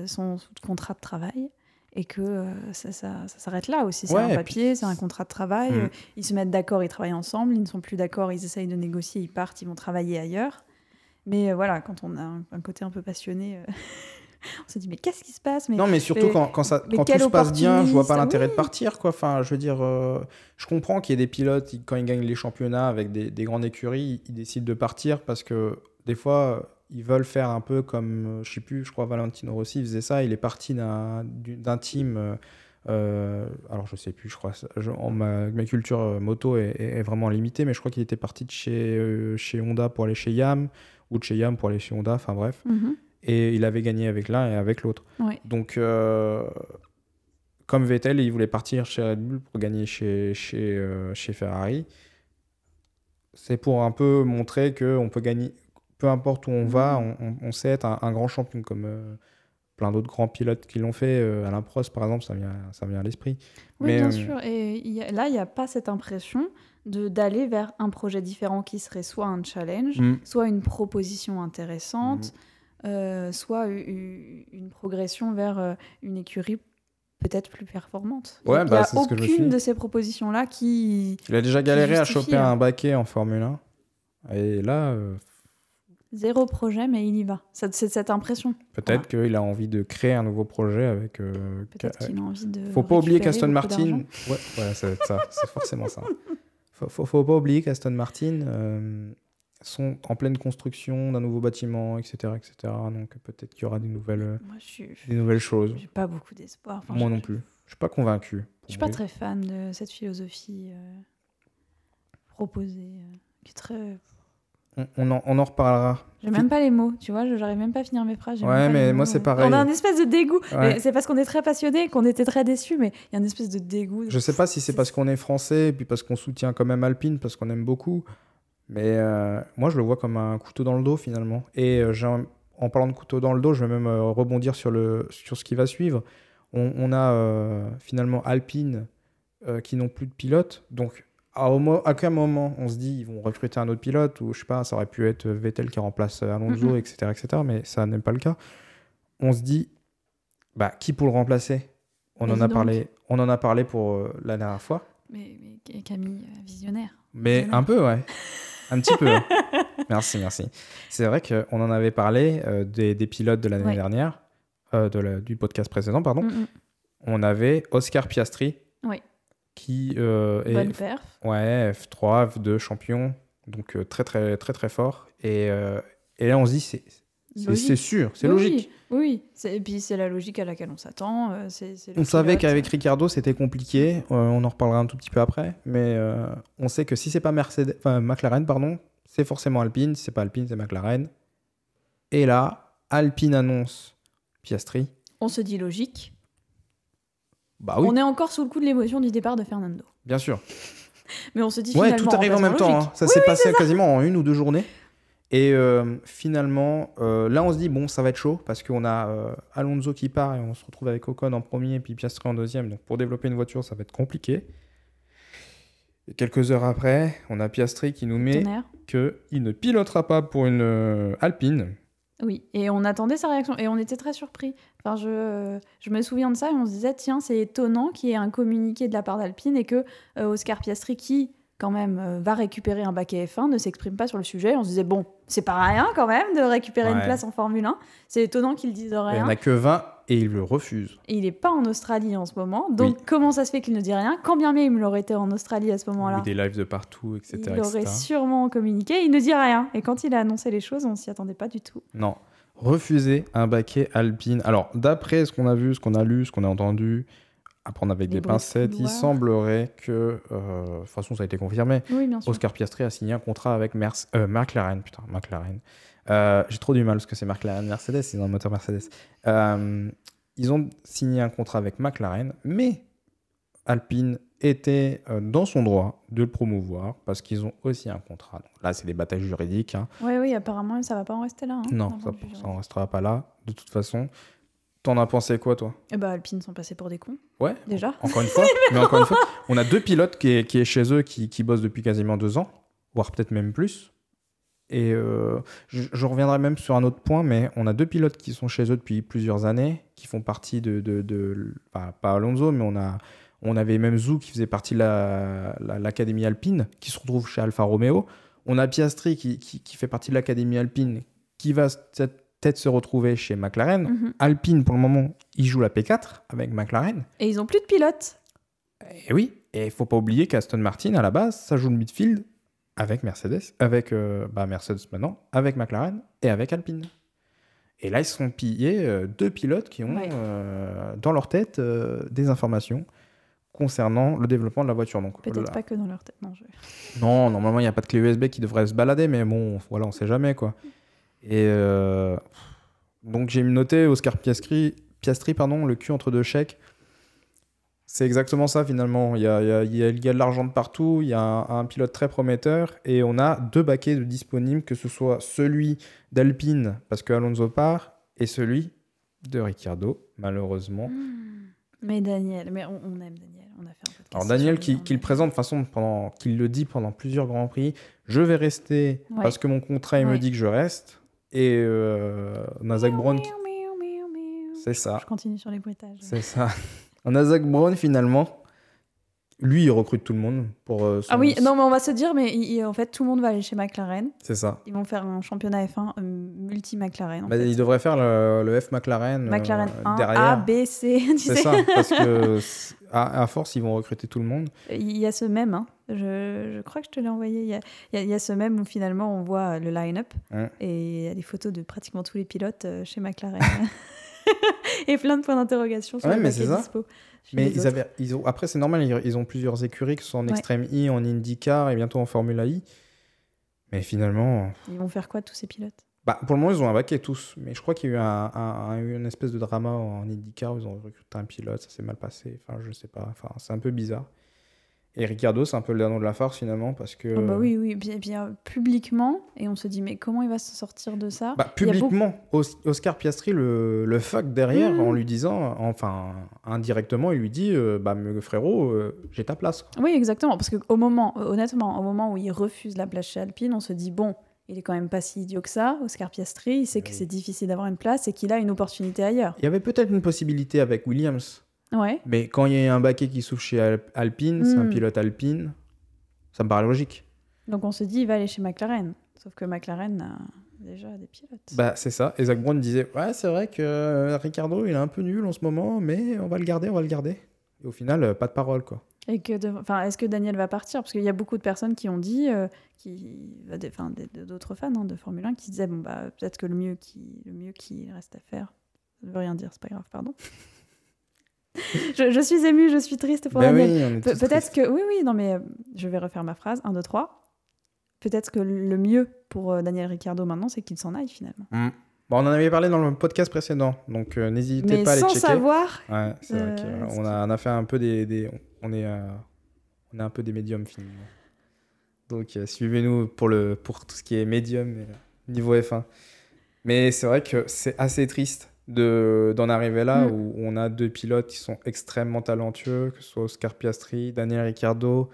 S3: sont sous contrat de travail et que euh, ça, ça- ça s'arrête là aussi. C'est
S2: Ouais,
S3: un papier, c'est un contrat de travail.
S2: Mm.
S3: euh, ils se mettent d'accord, ils travaillent ensemble. Ils ne sont plus d'accord, ils essayent de négocier, ils partent, ils vont travailler ailleurs. Mais euh, voilà, quand on a un, un côté un peu passionné, euh, [laughs] on se dit mais qu'est-ce qui se passe? Mais,
S2: Non, mais surtout
S3: mais-
S2: quand, quand, ça, quand tout se passe bien, je vois pas l'intérêt de partir. Quoi. Enfin, je veux dire, je comprends qu'il y ait des pilotes, quand ils gagnent les championnats avec des, des grandes écuries, ils, ils décident de partir parce que des fois, ils veulent faire un peu comme, euh, je sais plus, je crois Valentino Rossi faisait ça. Il est parti d'un du- d'un team. euh, euh, alors, je sais plus, je crois. je- en ma, ma culture moto est, vraiment limitée, mais je crois qu'il était parti de chez, euh, chez Honda pour aller chez Yam ou de chez Yam pour aller chez Honda. Enfin, bref.
S3: Mhm.
S2: Et il avait gagné avec l'un et avec l'autre.
S3: Ouais.
S2: Donc, euh, comme Vettel, il voulait partir chez Red Bull pour gagner chez, chez, chez Ferrari. C'est pour un peu montrer qu'on peut gagner, peu importe où on va, on, on- on sait être un, un grand champion, comme euh, plein d'autres grands pilotes qui l'ont fait. Euh, Alain Prost, par exemple, ça vient, ça vient à l'esprit.
S3: Oui,
S2: Mais,
S3: bien
S2: euh,
S3: sûr. Et il y a- là, il n'y a pas cette impression d'aller vers un projet différent qui serait soit un challenge,
S2: Mm.
S3: soit une proposition intéressante, euh, soit une progression vers une écurie peut-être plus performante.
S2: Ouais,
S3: il n'y
S2: bah,
S3: a
S2: ce suis
S3: aucune de ces propositions-là qui...
S2: Il a déjà galéré à choper
S3: hein.
S2: un baquet en Formule 1. Et là,
S3: Zéro projet, mais il y va. C'est cette impression.
S2: peut-être qu'il a envie de créer un nouveau projet avec. euh,
S3: Peut-être qu'il a envie de.
S2: Faut pas oublier qu'Aston Martin. Ouais, voilà, ça ça. C'est forcément ça. Faut, faut, faut pas oublier qu'Aston Martin euh, sont en pleine construction d'un nouveau bâtiment, etc., etc. Donc peut-être qu'il y aura des nouvelles, euh,
S3: Moi, je suis.
S2: des nouvelles choses.
S3: J'ai pas beaucoup d'espoir. Enfin,
S2: Moi
S3: je-
S2: non plus. Je suis pas convaincu.
S3: Je suis pas très fan de cette philosophie euh, proposée, euh, qui est très.
S2: On, on en, on en reparlera.
S3: J'ai même pas les mots, tu vois, j'arrive même pas à finir mes phrases.
S2: Ouais, mais moi, c'est pareil.
S3: On a un espèce de dégoût.
S2: Ouais.
S3: C'est parce qu'on est très passionné qu'on était très déçus, mais il y a une espèce de dégoût.
S2: Je sais pas si c'est parce qu'on est français et puis parce qu'on soutient quand même Alpine, parce qu'on aime beaucoup. Mais euh, moi, je le vois comme un couteau dans le dos finalement. Et euh, en parlant de couteau dans le dos, je vais même euh, rebondir sur, le, sur ce qui va suivre. On, on a finalement Alpine qui n'ont plus de pilote. Donc, à, à quel moment on se dit ils vont recruter un autre pilote ou je sais pas, ça aurait pu être Vettel qui remplace Alonso, etc., etc. Mais ça n'est pas le cas. On se dit bah, qui pour le remplacer? On
S3: Mais
S2: en, a
S3: donc.
S2: parlé, on en a parlé pour euh, la dernière fois.
S3: Mais, mais Camille, euh, visionnaire.
S2: Mais
S3: Visionnaire.
S2: un peu, ouais. Un petit peu. [laughs] merci, merci. C'est vrai qu'on en avait parlé euh, des, des pilotes de l'année
S3: Ouais.
S2: dernière, euh, de la- du podcast précédent, pardon.
S3: Mm.
S2: On avait Oscar Piastri,
S3: Oui.
S2: Qui euh, est
S3: Bonne perf.
S2: ouais, F3, F2 champion, donc euh, très, très, très, très fort. Et, euh, et là, on se dit, c'est c'est- sûr, c'est logique.
S3: Oui, oui. Et puis c'est la logique à laquelle on s'attend.
S2: On savait qu'avec Ricardo, c'était compliqué. on en reparlera un tout petit peu après. Mais on sait que si c'est pas Mercedes, enfin, McLaren, pardon, c'est forcément Alpine. Si c'est pas Alpine, c'est McLaren. Et là, Alpine annonce Piastri.
S3: On se dit logique.
S2: Bah oui,
S3: On est encore sous le coup de l'émotion du départ de Fernando.
S2: bien sûr. [laughs]
S3: Mais on se dit
S2: Ouais,
S3: finalement.
S2: tout arrive en même temps. hein. Ça s'est passé quasiment en une ou deux journées. Et euh, finalement, euh, là, on se dit, bon, ça va être chaud parce qu'on a euh, Alonso qui part et on se retrouve avec Ocon en premier et puis Piastri en deuxième. Donc, pour développer une voiture, ça va être compliqué. Et quelques heures après, on a Piastri qui nous met qu'il ne pilotera pas pour une Alpine.
S3: Oui, et on attendait sa réaction et on était très surpris. Enfin, je, je me souviens de ça et on se disait, tiens, c'est étonnant qu'il y ait un communiqué de la part d'Alpine et que euh, Oscar Piastri, qui quand même euh, va récupérer un baquet F1, ne s'exprime pas sur le sujet. On se disait, bon, c'est pas rien quand même de récupérer une place en Formule 1. C'est étonnant qu'il dise
S2: Il
S3: rien.
S2: n'y en a que 20 et il le refuse.
S3: Et il n'est pas en Australie en ce moment. Donc,
S2: Oui.
S3: comment ça se fait qu'il ne dit rien? Quand bien même il aurait été en Australie à ce
S2: Il y a
S3: moment-là,
S2: eu des lives de partout, etc.
S3: il aurait sûrement communiqué. Il ne dit rien. Et quand il a annoncé les choses, on s'y attendait pas du tout.
S2: Non. Refuser un baquet Alpine. Alors, d'après ce qu'on a vu, ce qu'on a lu, ce qu'on a entendu, à prendre avec
S3: Les
S2: des pincettes, il semblerait que, euh, de toute façon, ça a été confirmé,
S3: Oui, bien sûr.
S2: Oscar Piastri a signé un contrat avec Merce- euh, McLaren. Putain, McLaren. Euh, J'ai trop du mal parce que c'est McLaren. Mercedes, c'est dans le moteur Mercedes. Euh, ils ont signé un contrat avec McLaren, mais Alpine était euh, dans son droit de le promouvoir parce qu'ils ont aussi un contrat. Donc là, c'est des batailles juridiques. hein.
S3: Oui, oui, apparemment, ça va pas en rester là. hein,
S2: Non, ça, ça en restera pas là, de toute façon. T'en as pensé quoi, toi?
S3: Eh ben, Alpine sont passés pour des cons,
S2: Ouais,
S3: déjà.
S2: encore une fois. [laughs] mais encore une fois, on a deux pilotes qui est, qui est chez eux, qui, qui bossent depuis quasiment deux ans, voire peut-être même plus. Et euh, je, je reviendrai même sur un autre point, mais on a deux pilotes qui sont chez eux depuis plusieurs années, qui font partie de... de, de- enfin, pas Alonso, mais on, a, on avait même Zou qui faisait partie de la- la- l'Académie Alpine, qui se retrouve chez Alfa Romeo. On a Piastri qui, qui, qui fait partie de l'Académie Alpine, qui va peut-être se retrouver chez McLaren.
S3: Mhm.
S2: Alpine, pour le moment, il joue la P4 avec McLaren.
S3: Et ils ont plus de pilotes.
S2: Et oui, et il faut pas oublier qu'Aston Martin, à la base, ça joue le midfield avec Mercedes, avec euh, bah, Mercedes maintenant, avec McLaren et avec Alpine. Et là, ils se sont pillés euh, deux pilotes qui ont
S3: Ouais.
S2: euh, dans leur tête des informations concernant le développement de la voiture. Donc,
S3: Peut-être
S2: là-
S3: pas que dans leur tête. Non, je...
S2: non, normalement, il n'y a pas de clé USB qui devrait se balader, mais bon, voilà, on sait jamais, quoi. Et donc, j'ai noté Oscar Piastri, Piastri pardon, le cul entre deux chèques. C'est exactement ça, finalement. Il y a, il y a- il y a- de l'argent de partout, il y a un, un pilote très prometteur, et on a deux baquets de disponibles, que ce soit celui d'Alpine, parce que Alonso part, et celui de Ricciardo, malheureusement.
S3: Mais Daniel, mais on, on aime Daniel. On a fait un podcast.
S2: Alors Daniel qui, qui le présente de façon pendant qu'il le dit pendant plusieurs grands prix, je vais rester
S3: Ouais.
S2: parce que mon contrat il me dit que je reste et euh, on a Zach Brown qui- c'est ça,
S3: Je continue sur les bruitages.
S2: c'est ça. On a Zach Brown finalement. Lui, il recrute tout le monde pour euh, son-
S3: Ah oui, non, mais on va se dire, mais il- il- en fait, tout le monde va aller chez McLaren.
S2: C'est ça.
S3: Ils vont faire un championnat F1 euh, multi-McLaren. en
S2: Bah,
S3: fait.
S2: il devrait faire le, le F McLaren, euh,
S3: McLaren 1,
S2: derrière.
S3: A, B, C. [laughs] Tu
S2: c'est
S3: sais.
S2: ça, parce que à, à force, ils vont recruter tout le monde.
S3: Il y a ce même, hein. je, je crois que je te l'ai envoyé. Il y, a, il y a- il y a ce même où finalement on voit le line-up
S2: Ouais.
S3: et il y a des photos de pratiquement tous les pilotes euh, chez McLaren. [laughs] [laughs] et plein de points d'interrogation sur
S2: Ouais, mais
S3: paquet
S2: c'est ça.
S3: dispo.
S2: Mais ils avaient, ils ont, après, c'est normal, ils, ils ont plusieurs écuries, que ce soit en
S3: Ouais.
S2: Extreme E, en IndyCar et bientôt en Formula I. Mais finalement,
S3: Ils vont faire quoi tous ces pilotes?
S2: bah, pour le moment, ils ont un baquet tous. Mais je crois qu'il y a eu un, un- un- une espèce de drama en IndyCar où ils ont recruté un pilote, ça s'est mal passé. Enfin, je sais pas. Enfin, c'est un peu bizarre. Et Ricardo, c'est un peu le dernier de la farce finalement parce que.
S3: Ah bah oui, oui, bien, bien publiquement. Et on se dit, mais comment il va se sortir de ça?
S2: Bah,
S3: beaucoup-
S2: publiquement, Os- Oscar Piastri le, le fuck derrière
S3: Mhm.
S2: en lui disant, enfin indirectement, il lui dit euh, Bah, frérot, euh, j'ai ta place.
S3: Oui, exactement. Parce qu'au moment, honnêtement, au moment où il refuse la place chez Alpine, on se dit, bon, il est quand même pas si idiot que ça, Oscar Piastri. Il sait que c'est difficile d'avoir une place et qu'il a une opportunité ailleurs.
S2: Il y avait peut-être une possibilité avec Williams.
S3: Ouais.
S2: Mais quand il y a un baquet qui souffle chez Al- Alpine, c'est un
S3: Mm.
S2: pilote Alpine, ça me paraît logique.
S3: Donc on se dit, il va aller chez McLaren. Sauf que McLaren a déjà des pilotes.
S2: Bah, c'est ça. Et Zach Brown disait Ouais, c'est vrai que euh, Ricardo, il est un peu nul en ce moment, mais on va le garder, on va le garder. Et au final, euh, pas de parole, quoi.
S3: Et que, de- enfin, est-ce que Daniel va partir? Parce qu'il y a beaucoup de personnes qui ont dit, euh, qui, enfin, d'autres fans hein, de Formule 1 qui disaient, bon bah peut-être que le mieux qui, le mieux qu'il reste à faire, ça ne veut rien dire, c'est pas grave, pardon. [laughs] je, je suis émue, je suis triste pour
S2: Ben oui,
S3: Pe- Peut-être que, oui, oui, non mais euh, je vais refaire ma phrase, 1, 2, 3. Peut-être que le mieux pour euh, Daniel Ricciardo maintenant, c'est qu'il s'en aille finalement.
S2: Mm. Bon, on en avait parlé dans le podcast précédent, donc euh, n'hésitez pas à aller
S3: sans
S2: checker.
S3: savoir,
S2: Ouais, c'est vrai qu'on
S3: ce
S2: a, on a fait un peu des, des- on est, euh, on est un peu des médiums finalement. Donc suivez-nous pour le, pour tout ce qui est médium niveau F1. Mais c'est vrai que c'est assez triste de d'en arriver là
S3: Mm.
S2: où on a deux pilotes qui sont extrêmement talentueux, que ce soit Oscar Piastri, Daniel Ricciardo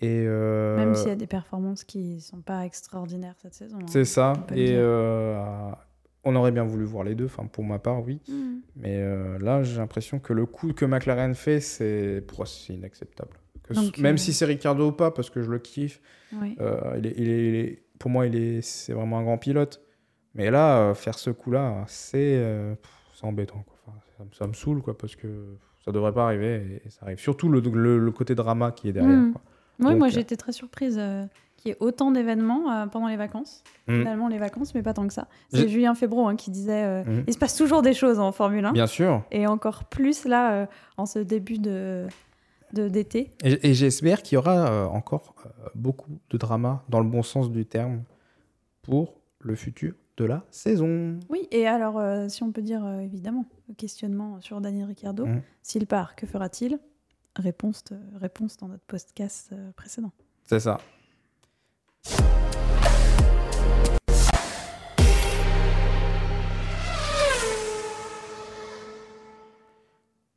S2: et euh,
S3: même s'il y a des performances qui sont pas extraordinaires cette saison. hein.
S2: c'est ça. Et euh, On aurait bien voulu voir les deux, enfin pour ma part, oui.
S3: Hmm.
S2: Mais euh, là, j'ai l'impression que le coup que McLaren fait, c'est pour moi, c'est inacceptable. Que ce-
S3: Donc,
S2: Même si c'est Ricardo ou pas, parce que je le kiffe,
S3: Oui.
S2: il est, il est- il est- pour moi, il est, c'est vraiment un grand pilote. Mais là, euh, faire ce coup-là, c'est euh, embêtant. Quoi. Enfin, ça, me- ça me saoule, quoi, parce que ça devrait pas arriver et, ça arrive. Surtout le, le- le côté drama qui est derrière.
S3: Mm.
S2: quoi.
S3: Oui,
S2: Donc,
S3: moi
S2: euh,
S3: été très surprise qu'il y ait autant d'événements euh, pendant les vacances.
S2: Mm.
S3: Finalement, les vacances, mais pas tant que ça. C'est Julien Febro hein, qui disait euh,
S2: Mm.
S3: il se passe toujours des choses en Formule 1.
S2: Bien sûr.
S3: Et encore plus là, euh, en ce début de d'été.
S2: Et, et j'espère qu'il y aura encore beaucoup de drama, dans le bon sens du terme, pour le futur de la saison.
S3: Oui, et alors, euh, si on peut dire euh, évidemment, questionnement sur Daniel Ricciardo,
S2: Mm.
S3: s'il part, que fera-t-il? Réponse, réponse dans notre podcast euh, précédent.
S2: C'est ça.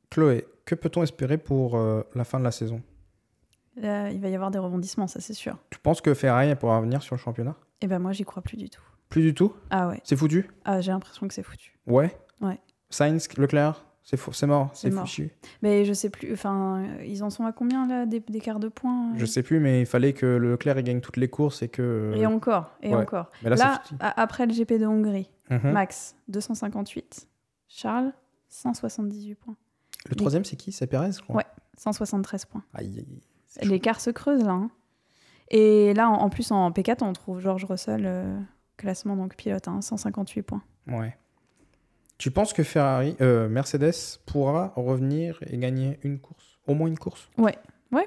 S2: Chloé, que peut-on espérer pour la fin de la saison?
S3: Il va y avoir des rebondissements, ça c'est sûr.
S2: Tu penses que Ferrari pourra revenir sur le championnat?
S3: Et ben moi, j'y crois plus du tout.
S2: Plus du tout
S3: Ah ouais,
S2: C'est foutu
S3: ah, j'ai l'impression que c'est foutu.
S2: Ouais
S3: Ouais.
S2: Sainz, Leclerc, c'est fou- c'est mort, c'est foutu.
S3: Mais je sais plus, enfin, ils en sont à combien là, des- d'écart de points euh
S2: Je sais plus, mais il fallait que Leclerc il gagne toutes les courses et que.
S3: Et encore, et
S2: ouais.
S3: encore.
S2: Mais là,
S3: après le GP de Hongrie,
S2: Mhm.
S3: Max, 258. Charles, 178 points.
S2: Le troisième, c'est qui? C'est Perez, je crois.
S3: Ouais. 173 points.
S2: Aïe.
S3: L'écart se creuse là. hein. Et là, en, en plus, en P4, on trouve George Russell, euh, classement donc pilote, hein, 158 points.
S2: Ouais. Tu penses que Ferrari, euh, Mercedes pourra revenir et gagner une course Au moins une course?
S3: Ouais,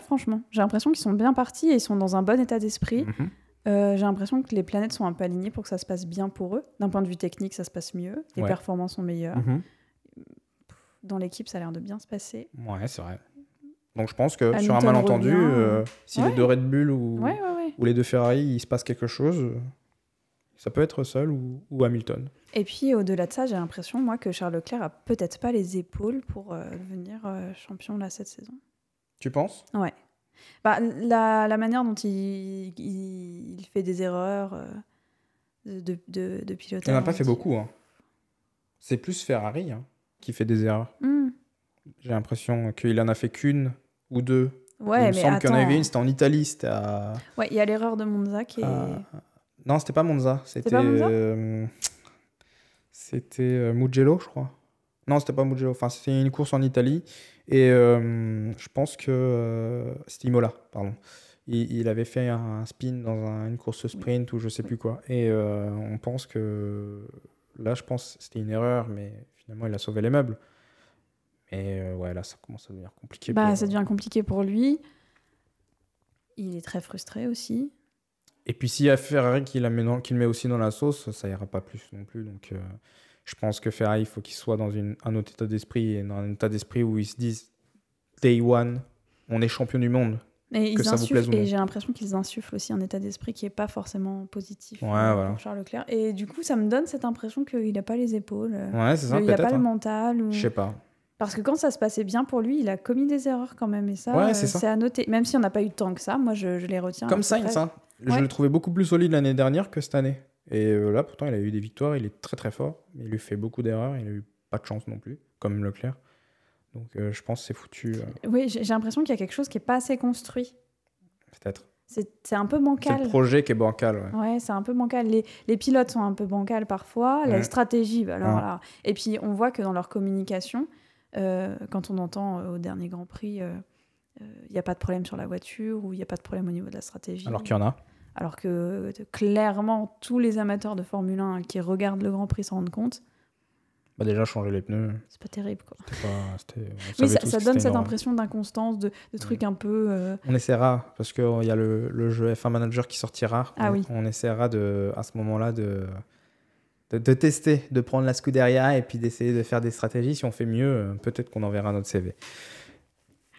S3: franchement. J'ai l'impression qu'ils sont bien partis et ils sont dans un bon état d'esprit.
S2: Mhm.
S3: Euh, J'ai l'impression que les planètes sont un peu alignées pour que ça se passe bien pour eux. D'un point de vue technique, ça se passe mieux. Les
S2: Ouais.
S3: performances sont meilleures.
S2: Mhm.
S3: Dans l'équipe, ça a l'air de bien se passer.
S2: Ouais, c'est vrai. Donc je pense que sur un malentendu, euh, si les
S3: Ouais.
S2: deux Red Bull ou,
S3: Ouais, ouais, ouais.
S2: ou les deux Ferrari, il se passe quelque chose, ça peut être seul ou, ou Hamilton.
S3: Et puis, au-delà de ça, j'ai l'impression, moi, que Charles Leclerc a peut-être pas les épaules pour euh, devenir euh, champion là cette saison.
S2: Tu penses?
S3: Bah, la, la manière dont il, il, il fait des erreurs euh, de, de, pilotage.
S2: Il n'en a pas fait beaucoup. hein. C'est plus Ferrari hein, qui fait des erreurs.
S3: Hmm.
S2: J'ai l'impression qu'il en a fait qu'une ou deux.
S3: Ouais,
S2: il me
S3: mais
S2: semble qu'il y en avait une, c'était en Italie, à...
S3: Ouais, il y a l'erreur de Monza qui est.
S2: à- Non, c'était pas Monza, c'était...
S3: Monza
S2: euh, C'était euh, Mugello, je crois. Non, c'était pas Mugello, enfin c'était une course en Italie. Et euh, je pense que... euh, C'était Imola, pardon. Il, il avait fait un spin dans un- une course sprint ou je sais plus quoi. Et on pense que... Là, je pense que c'était une erreur, mais finalement, il a sauvé les meubles. Mais ouais, là, ça commence à devenir compliqué.
S3: Bah,
S2: pour-
S3: ça devient compliqué pour lui. Il est très frustré aussi.
S2: Et puis s'il y a Ferrari qui, la met dans- qui le met aussi dans la sauce, ça ira pas plus non plus. Donc euh, je pense que Ferrari, il faut qu'il soit dans une- un autre état d'esprit et dans un état d'esprit où ils se disent Day one, on est champion du monde.
S3: Et,
S2: Que
S3: ils
S2: ça vous plaise
S3: et j'ai l'impression qu'ils insufflent aussi un état d'esprit qui est pas forcément positif
S2: Ouais,
S3: euh,
S2: voilà.
S3: pour Charles Leclerc. Et du coup, ça me donne cette impression qu'il n'a pas les épaules. euh,
S2: Ouais, c'est ça,
S3: qu'il n'a pas le
S2: hein.
S3: mental. Ou...
S2: Je sais pas.
S3: Parce que quand ça se passait bien pour lui, il a commis des erreurs quand même. Et ça,
S2: Ouais, c'est ça.
S3: à noter. Même si on n'a pas eu tant que ça, moi, je, je les retiens.
S2: Comme
S3: peu
S2: Sainz, je le trouvais beaucoup plus solide l'année dernière que cette année. Et euh, là, pourtant, il a eu des victoires, il est très très fort. Il lui fait beaucoup d'erreurs, il a eu pas de chance non plus, comme Leclerc. Donc euh, je pense que c'est foutu, euh,
S3: Oui, j'ai l'impression qu'il y a quelque chose qui est pas assez construit.
S2: peut-être.
S3: C'est c'est un peu
S2: C'est
S3: bancal.
S2: le projet qui est bancal. ouais.
S3: Ouais, c'est un peu bancal. Les, les pilotes sont un peu bancals parfois. La stratégie, bah alors
S2: Ouais.
S3: là. Et puis, on voit que dans leur communication, euh, quand on entend euh, au dernier Grand Prix, il n'y a pas de problème sur la voiture ou il n'y a pas de problème au niveau de la stratégie.
S2: Alors qu'il y en a.
S3: Alors que clairement, tous les amateurs de Formule 1 qui regardent le Grand Prix s'en rendent compte.
S2: Bah, déjà, changer les pneus,
S3: C'est pas terrible, quoi.
S2: pas. savait
S3: ça, donne cette
S2: énorme.
S3: impression d'inconstance, de, de trucs un peu. euh,
S2: On essaiera, parce qu'il y a le, le jeu F1 Manager qui sortira.
S3: Ah
S2: on,
S3: oui.
S2: on essaiera de, à ce moment-là de, de, de tester, de prendre la Scuderia et puis d'essayer de faire des stratégies. Si on fait mieux, euh, peut-être qu'on enverra notre CV.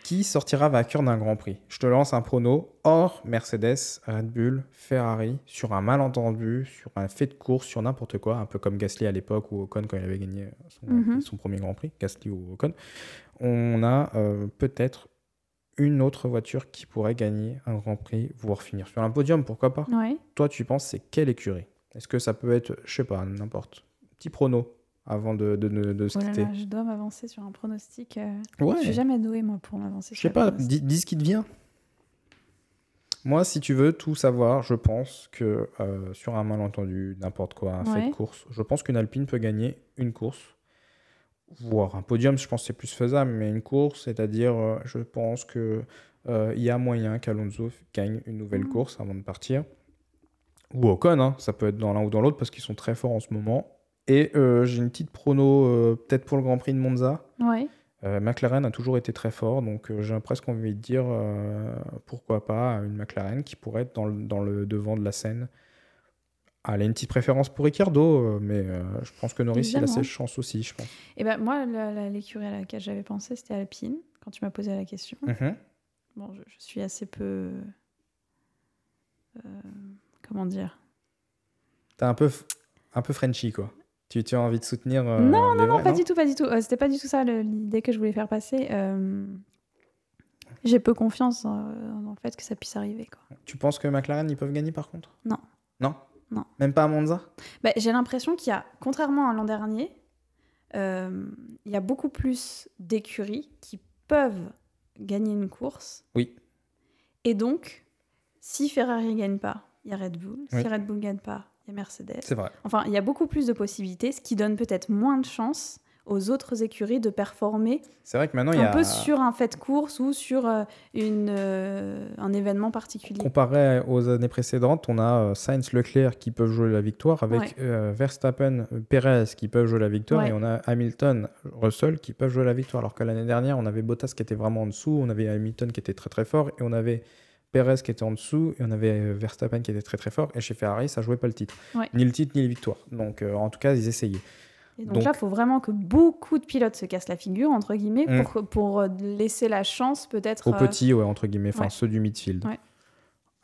S2: Qui sortira vainqueur d'un Grand Prix? Je te lance un prono hors Mercedes, Red Bull, Ferrari, sur un malentendu, sur un fait de course, sur n'importe quoi, un peu comme Gasly à l'époque ou Ocon quand il avait gagné son,
S3: Mhm.
S2: Son premier Grand Prix, Gasly ou Ocon. On a euh, peut-être une autre voiture qui pourrait gagner un Grand Prix, voire finir sur un podium, pourquoi pas?
S3: Ouais.
S2: Toi, tu penses c'est quelle écurie? Est-ce que ça peut être, je sais pas, n'importe, petit prono? Avant de, de, de, de se
S3: Oh là
S2: quitter.
S3: là, je dois m'avancer sur un pronostic. euh,
S2: Ouais.
S3: Je suis jamais douée, moi, pour m'avancer
S2: Je sais pas, dis, dis ce qui te vient. Moi, si tu veux tout savoir, je pense que euh, sur un malentendu, n'importe quoi, un fait
S3: Ouais.
S2: de course, je pense qu'une Alpine peut gagner une course. Voire un podium, je pense que c'est plus faisable, mais une course, c'est-à-dire, euh, je pense que euh, il y a moyen qu'Alonso gagne une nouvelle
S3: Mhm.
S2: course avant de partir. Ou Ocon, hein, ça peut être dans l'un ou dans l'autre parce qu'ils sont très forts en ce moment. Et euh, j'ai une petite prono, euh, peut-être pour le Grand Prix de Monza.
S3: Ouais.
S2: Euh, McLaren a toujours été très fort, donc j'ai presque envie de dire pourquoi pas une McLaren qui pourrait être dans le, dans le devant de la scène. Elle a une petite préférence pour Ricardo, mais euh, je pense que Norris il a ses chances aussi, je pense.
S3: Et ben moi, la- la- l'écurie à laquelle j'avais pensé, c'était Alpine, quand tu m'as posé la question.
S2: Mhm.
S3: Bon, je, je suis assez peu. euh, comment dire?
S2: T'es un peu, un peu Frenchy, quoi. Tu, tu as envie de soutenir. euh,
S3: Non, Non,
S2: vrais,
S3: pas du tout, pas du tout. Euh, C'était pas du tout ça l'idée que je voulais faire passer. Euh, J'ai peu confiance en, fait que ça puisse arriver. Quoi.
S2: Tu penses que McLaren ils peuvent gagner par contre?
S3: Non.
S2: Non?
S3: Non.
S2: Même pas à Monza?
S3: Bah, J'ai l'impression qu'il y a, contrairement à l'an dernier, il y a beaucoup plus d'écuries qui peuvent gagner une course.
S2: Oui.
S3: Et donc, si Ferrari ne gagne pas, il y a Red Bull.
S2: Oui.
S3: Si Red Bull ne gagne pas, il y a Mercedes.
S2: C'est vrai.
S3: Enfin, il y a beaucoup plus de possibilités, ce qui donne peut-être moins de chances aux autres écuries de performer
S2: C'est vrai que maintenant il y
S3: un
S2: a.
S3: peu sur un fait de course ou sur euh, une, euh, un événement particulier.
S2: Comparé aux années précédentes, on a euh, Sainz, Leclerc qui peuvent jouer la victoire, avec
S3: Ouais.
S2: euh, Verstappen, Perez qui peuvent jouer la victoire,
S3: Ouais.
S2: et on a Hamilton, Russell qui peuvent jouer la victoire. Alors que l'année dernière, on avait Bottas qui était vraiment en dessous, on avait Hamilton qui était très très fort, et on avait Perez qui était en dessous, et on avait euh, Verstappen qui était très très fort, et chez Ferrari, ça jouait pas le titre.
S3: Ouais.
S2: Ni le titre, ni les victoires. Donc euh, en tout cas, ils essayaient.
S3: Et donc,
S2: Donc-
S3: là, il faut vraiment que beaucoup de pilotes se cassent la figure, entre guillemets,
S2: Mm.
S3: pour, pour euh, laisser la chance peut-être.
S2: Aux
S3: euh,
S2: petits, ouais, entre guillemets, enfin
S3: ouais.
S2: ceux du midfield.
S3: Ouais.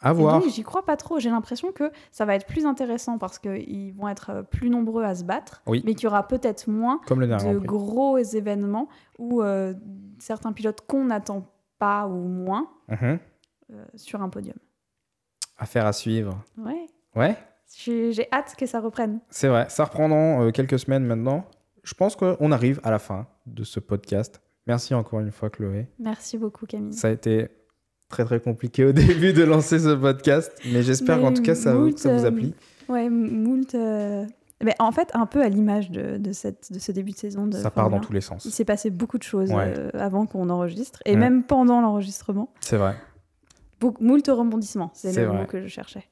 S2: À voir.
S3: j'y crois pas trop. J'ai l'impression que ça va être plus intéressant parce qu'ils vont être plus nombreux à se battre,
S2: Oui.
S3: mais qu'il y aura peut-être moins
S2: Comme le dernier
S3: de gros événements où euh, certains pilotes qu'on n'attend pas ou moins
S2: Mhm.
S3: Sur un podium.
S2: Affaire à suivre.
S3: Ouais.
S2: Ouais
S3: J'ai hâte que ça reprenne.
S2: C'est vrai, ça reprend dans euh, quelques semaines maintenant. Je pense qu'on arrive à la fin de ce podcast. Merci encore une fois, Chloé.
S3: Merci beaucoup, Camille.
S2: Ça a été très très compliqué au [laughs] début de lancer ce podcast, mais j'espère qu'en tout cas ça, vous- ça vous a
S3: euh,
S2: plu.
S3: Ouais, moult. euh, Mais en fait, un peu à l'image de, de, cette, de ce début de saison. De
S2: Ça part dans
S3: 1.
S2: tous les
S3: Il
S2: sens.
S3: s'est passé beaucoup de choses
S2: Ouais.
S3: euh, avant qu'on enregistre et même pendant l'enregistrement.
S2: C'est vrai.
S3: Beaucoup- Moult rebondissements, c'est le
S2: vrai.
S3: mot que je cherchais.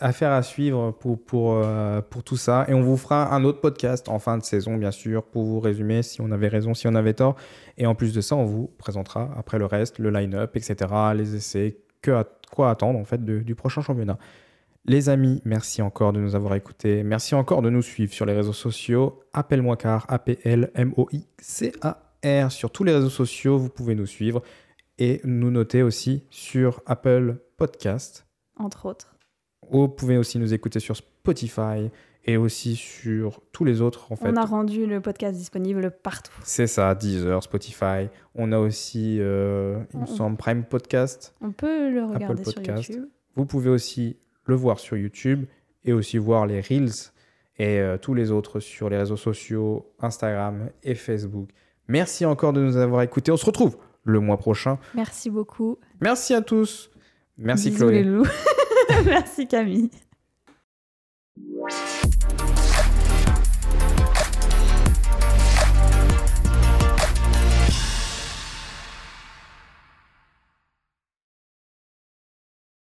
S2: Affaire à suivre pour, pour, euh, pour tout ça. Et on vous fera un autre podcast en fin de saison, bien sûr, pour vous résumer si on avait raison, si on avait tort. Et en plus de ça, on vous présentera après le reste, le line-up, etc., les essais, que à- quoi attendre en fait de- du prochain championnat. Les amis, merci encore de nous avoir écoutés. Merci encore de nous suivre sur les réseaux sociaux. Appelle-moi car, A-P-L-M-O-I-C-A-R. Sur tous les réseaux sociaux, vous pouvez nous suivre et nous noter aussi sur Apple Podcast.
S3: Entre autres.
S2: Vous pouvez aussi nous écouter sur Spotify et aussi sur tous les autres en fait.
S3: On a rendu le podcast disponible partout.
S2: C'est ça, Deezer, Spotify. On a aussi, euh, il me semble, Prime Podcast.
S3: On peut le regarder sur. YouTube.
S2: Vous pouvez aussi le voir sur YouTube et aussi voir les Reels et euh, tous les autres sur les réseaux sociaux, Instagram et Facebook. Merci encore de nous avoir écoutés. On se retrouve le mois prochain.
S3: Merci beaucoup.
S2: Merci à tous. Merci
S3: Bisous
S2: Chloé.
S3: les loups. [laughs] Merci Camille.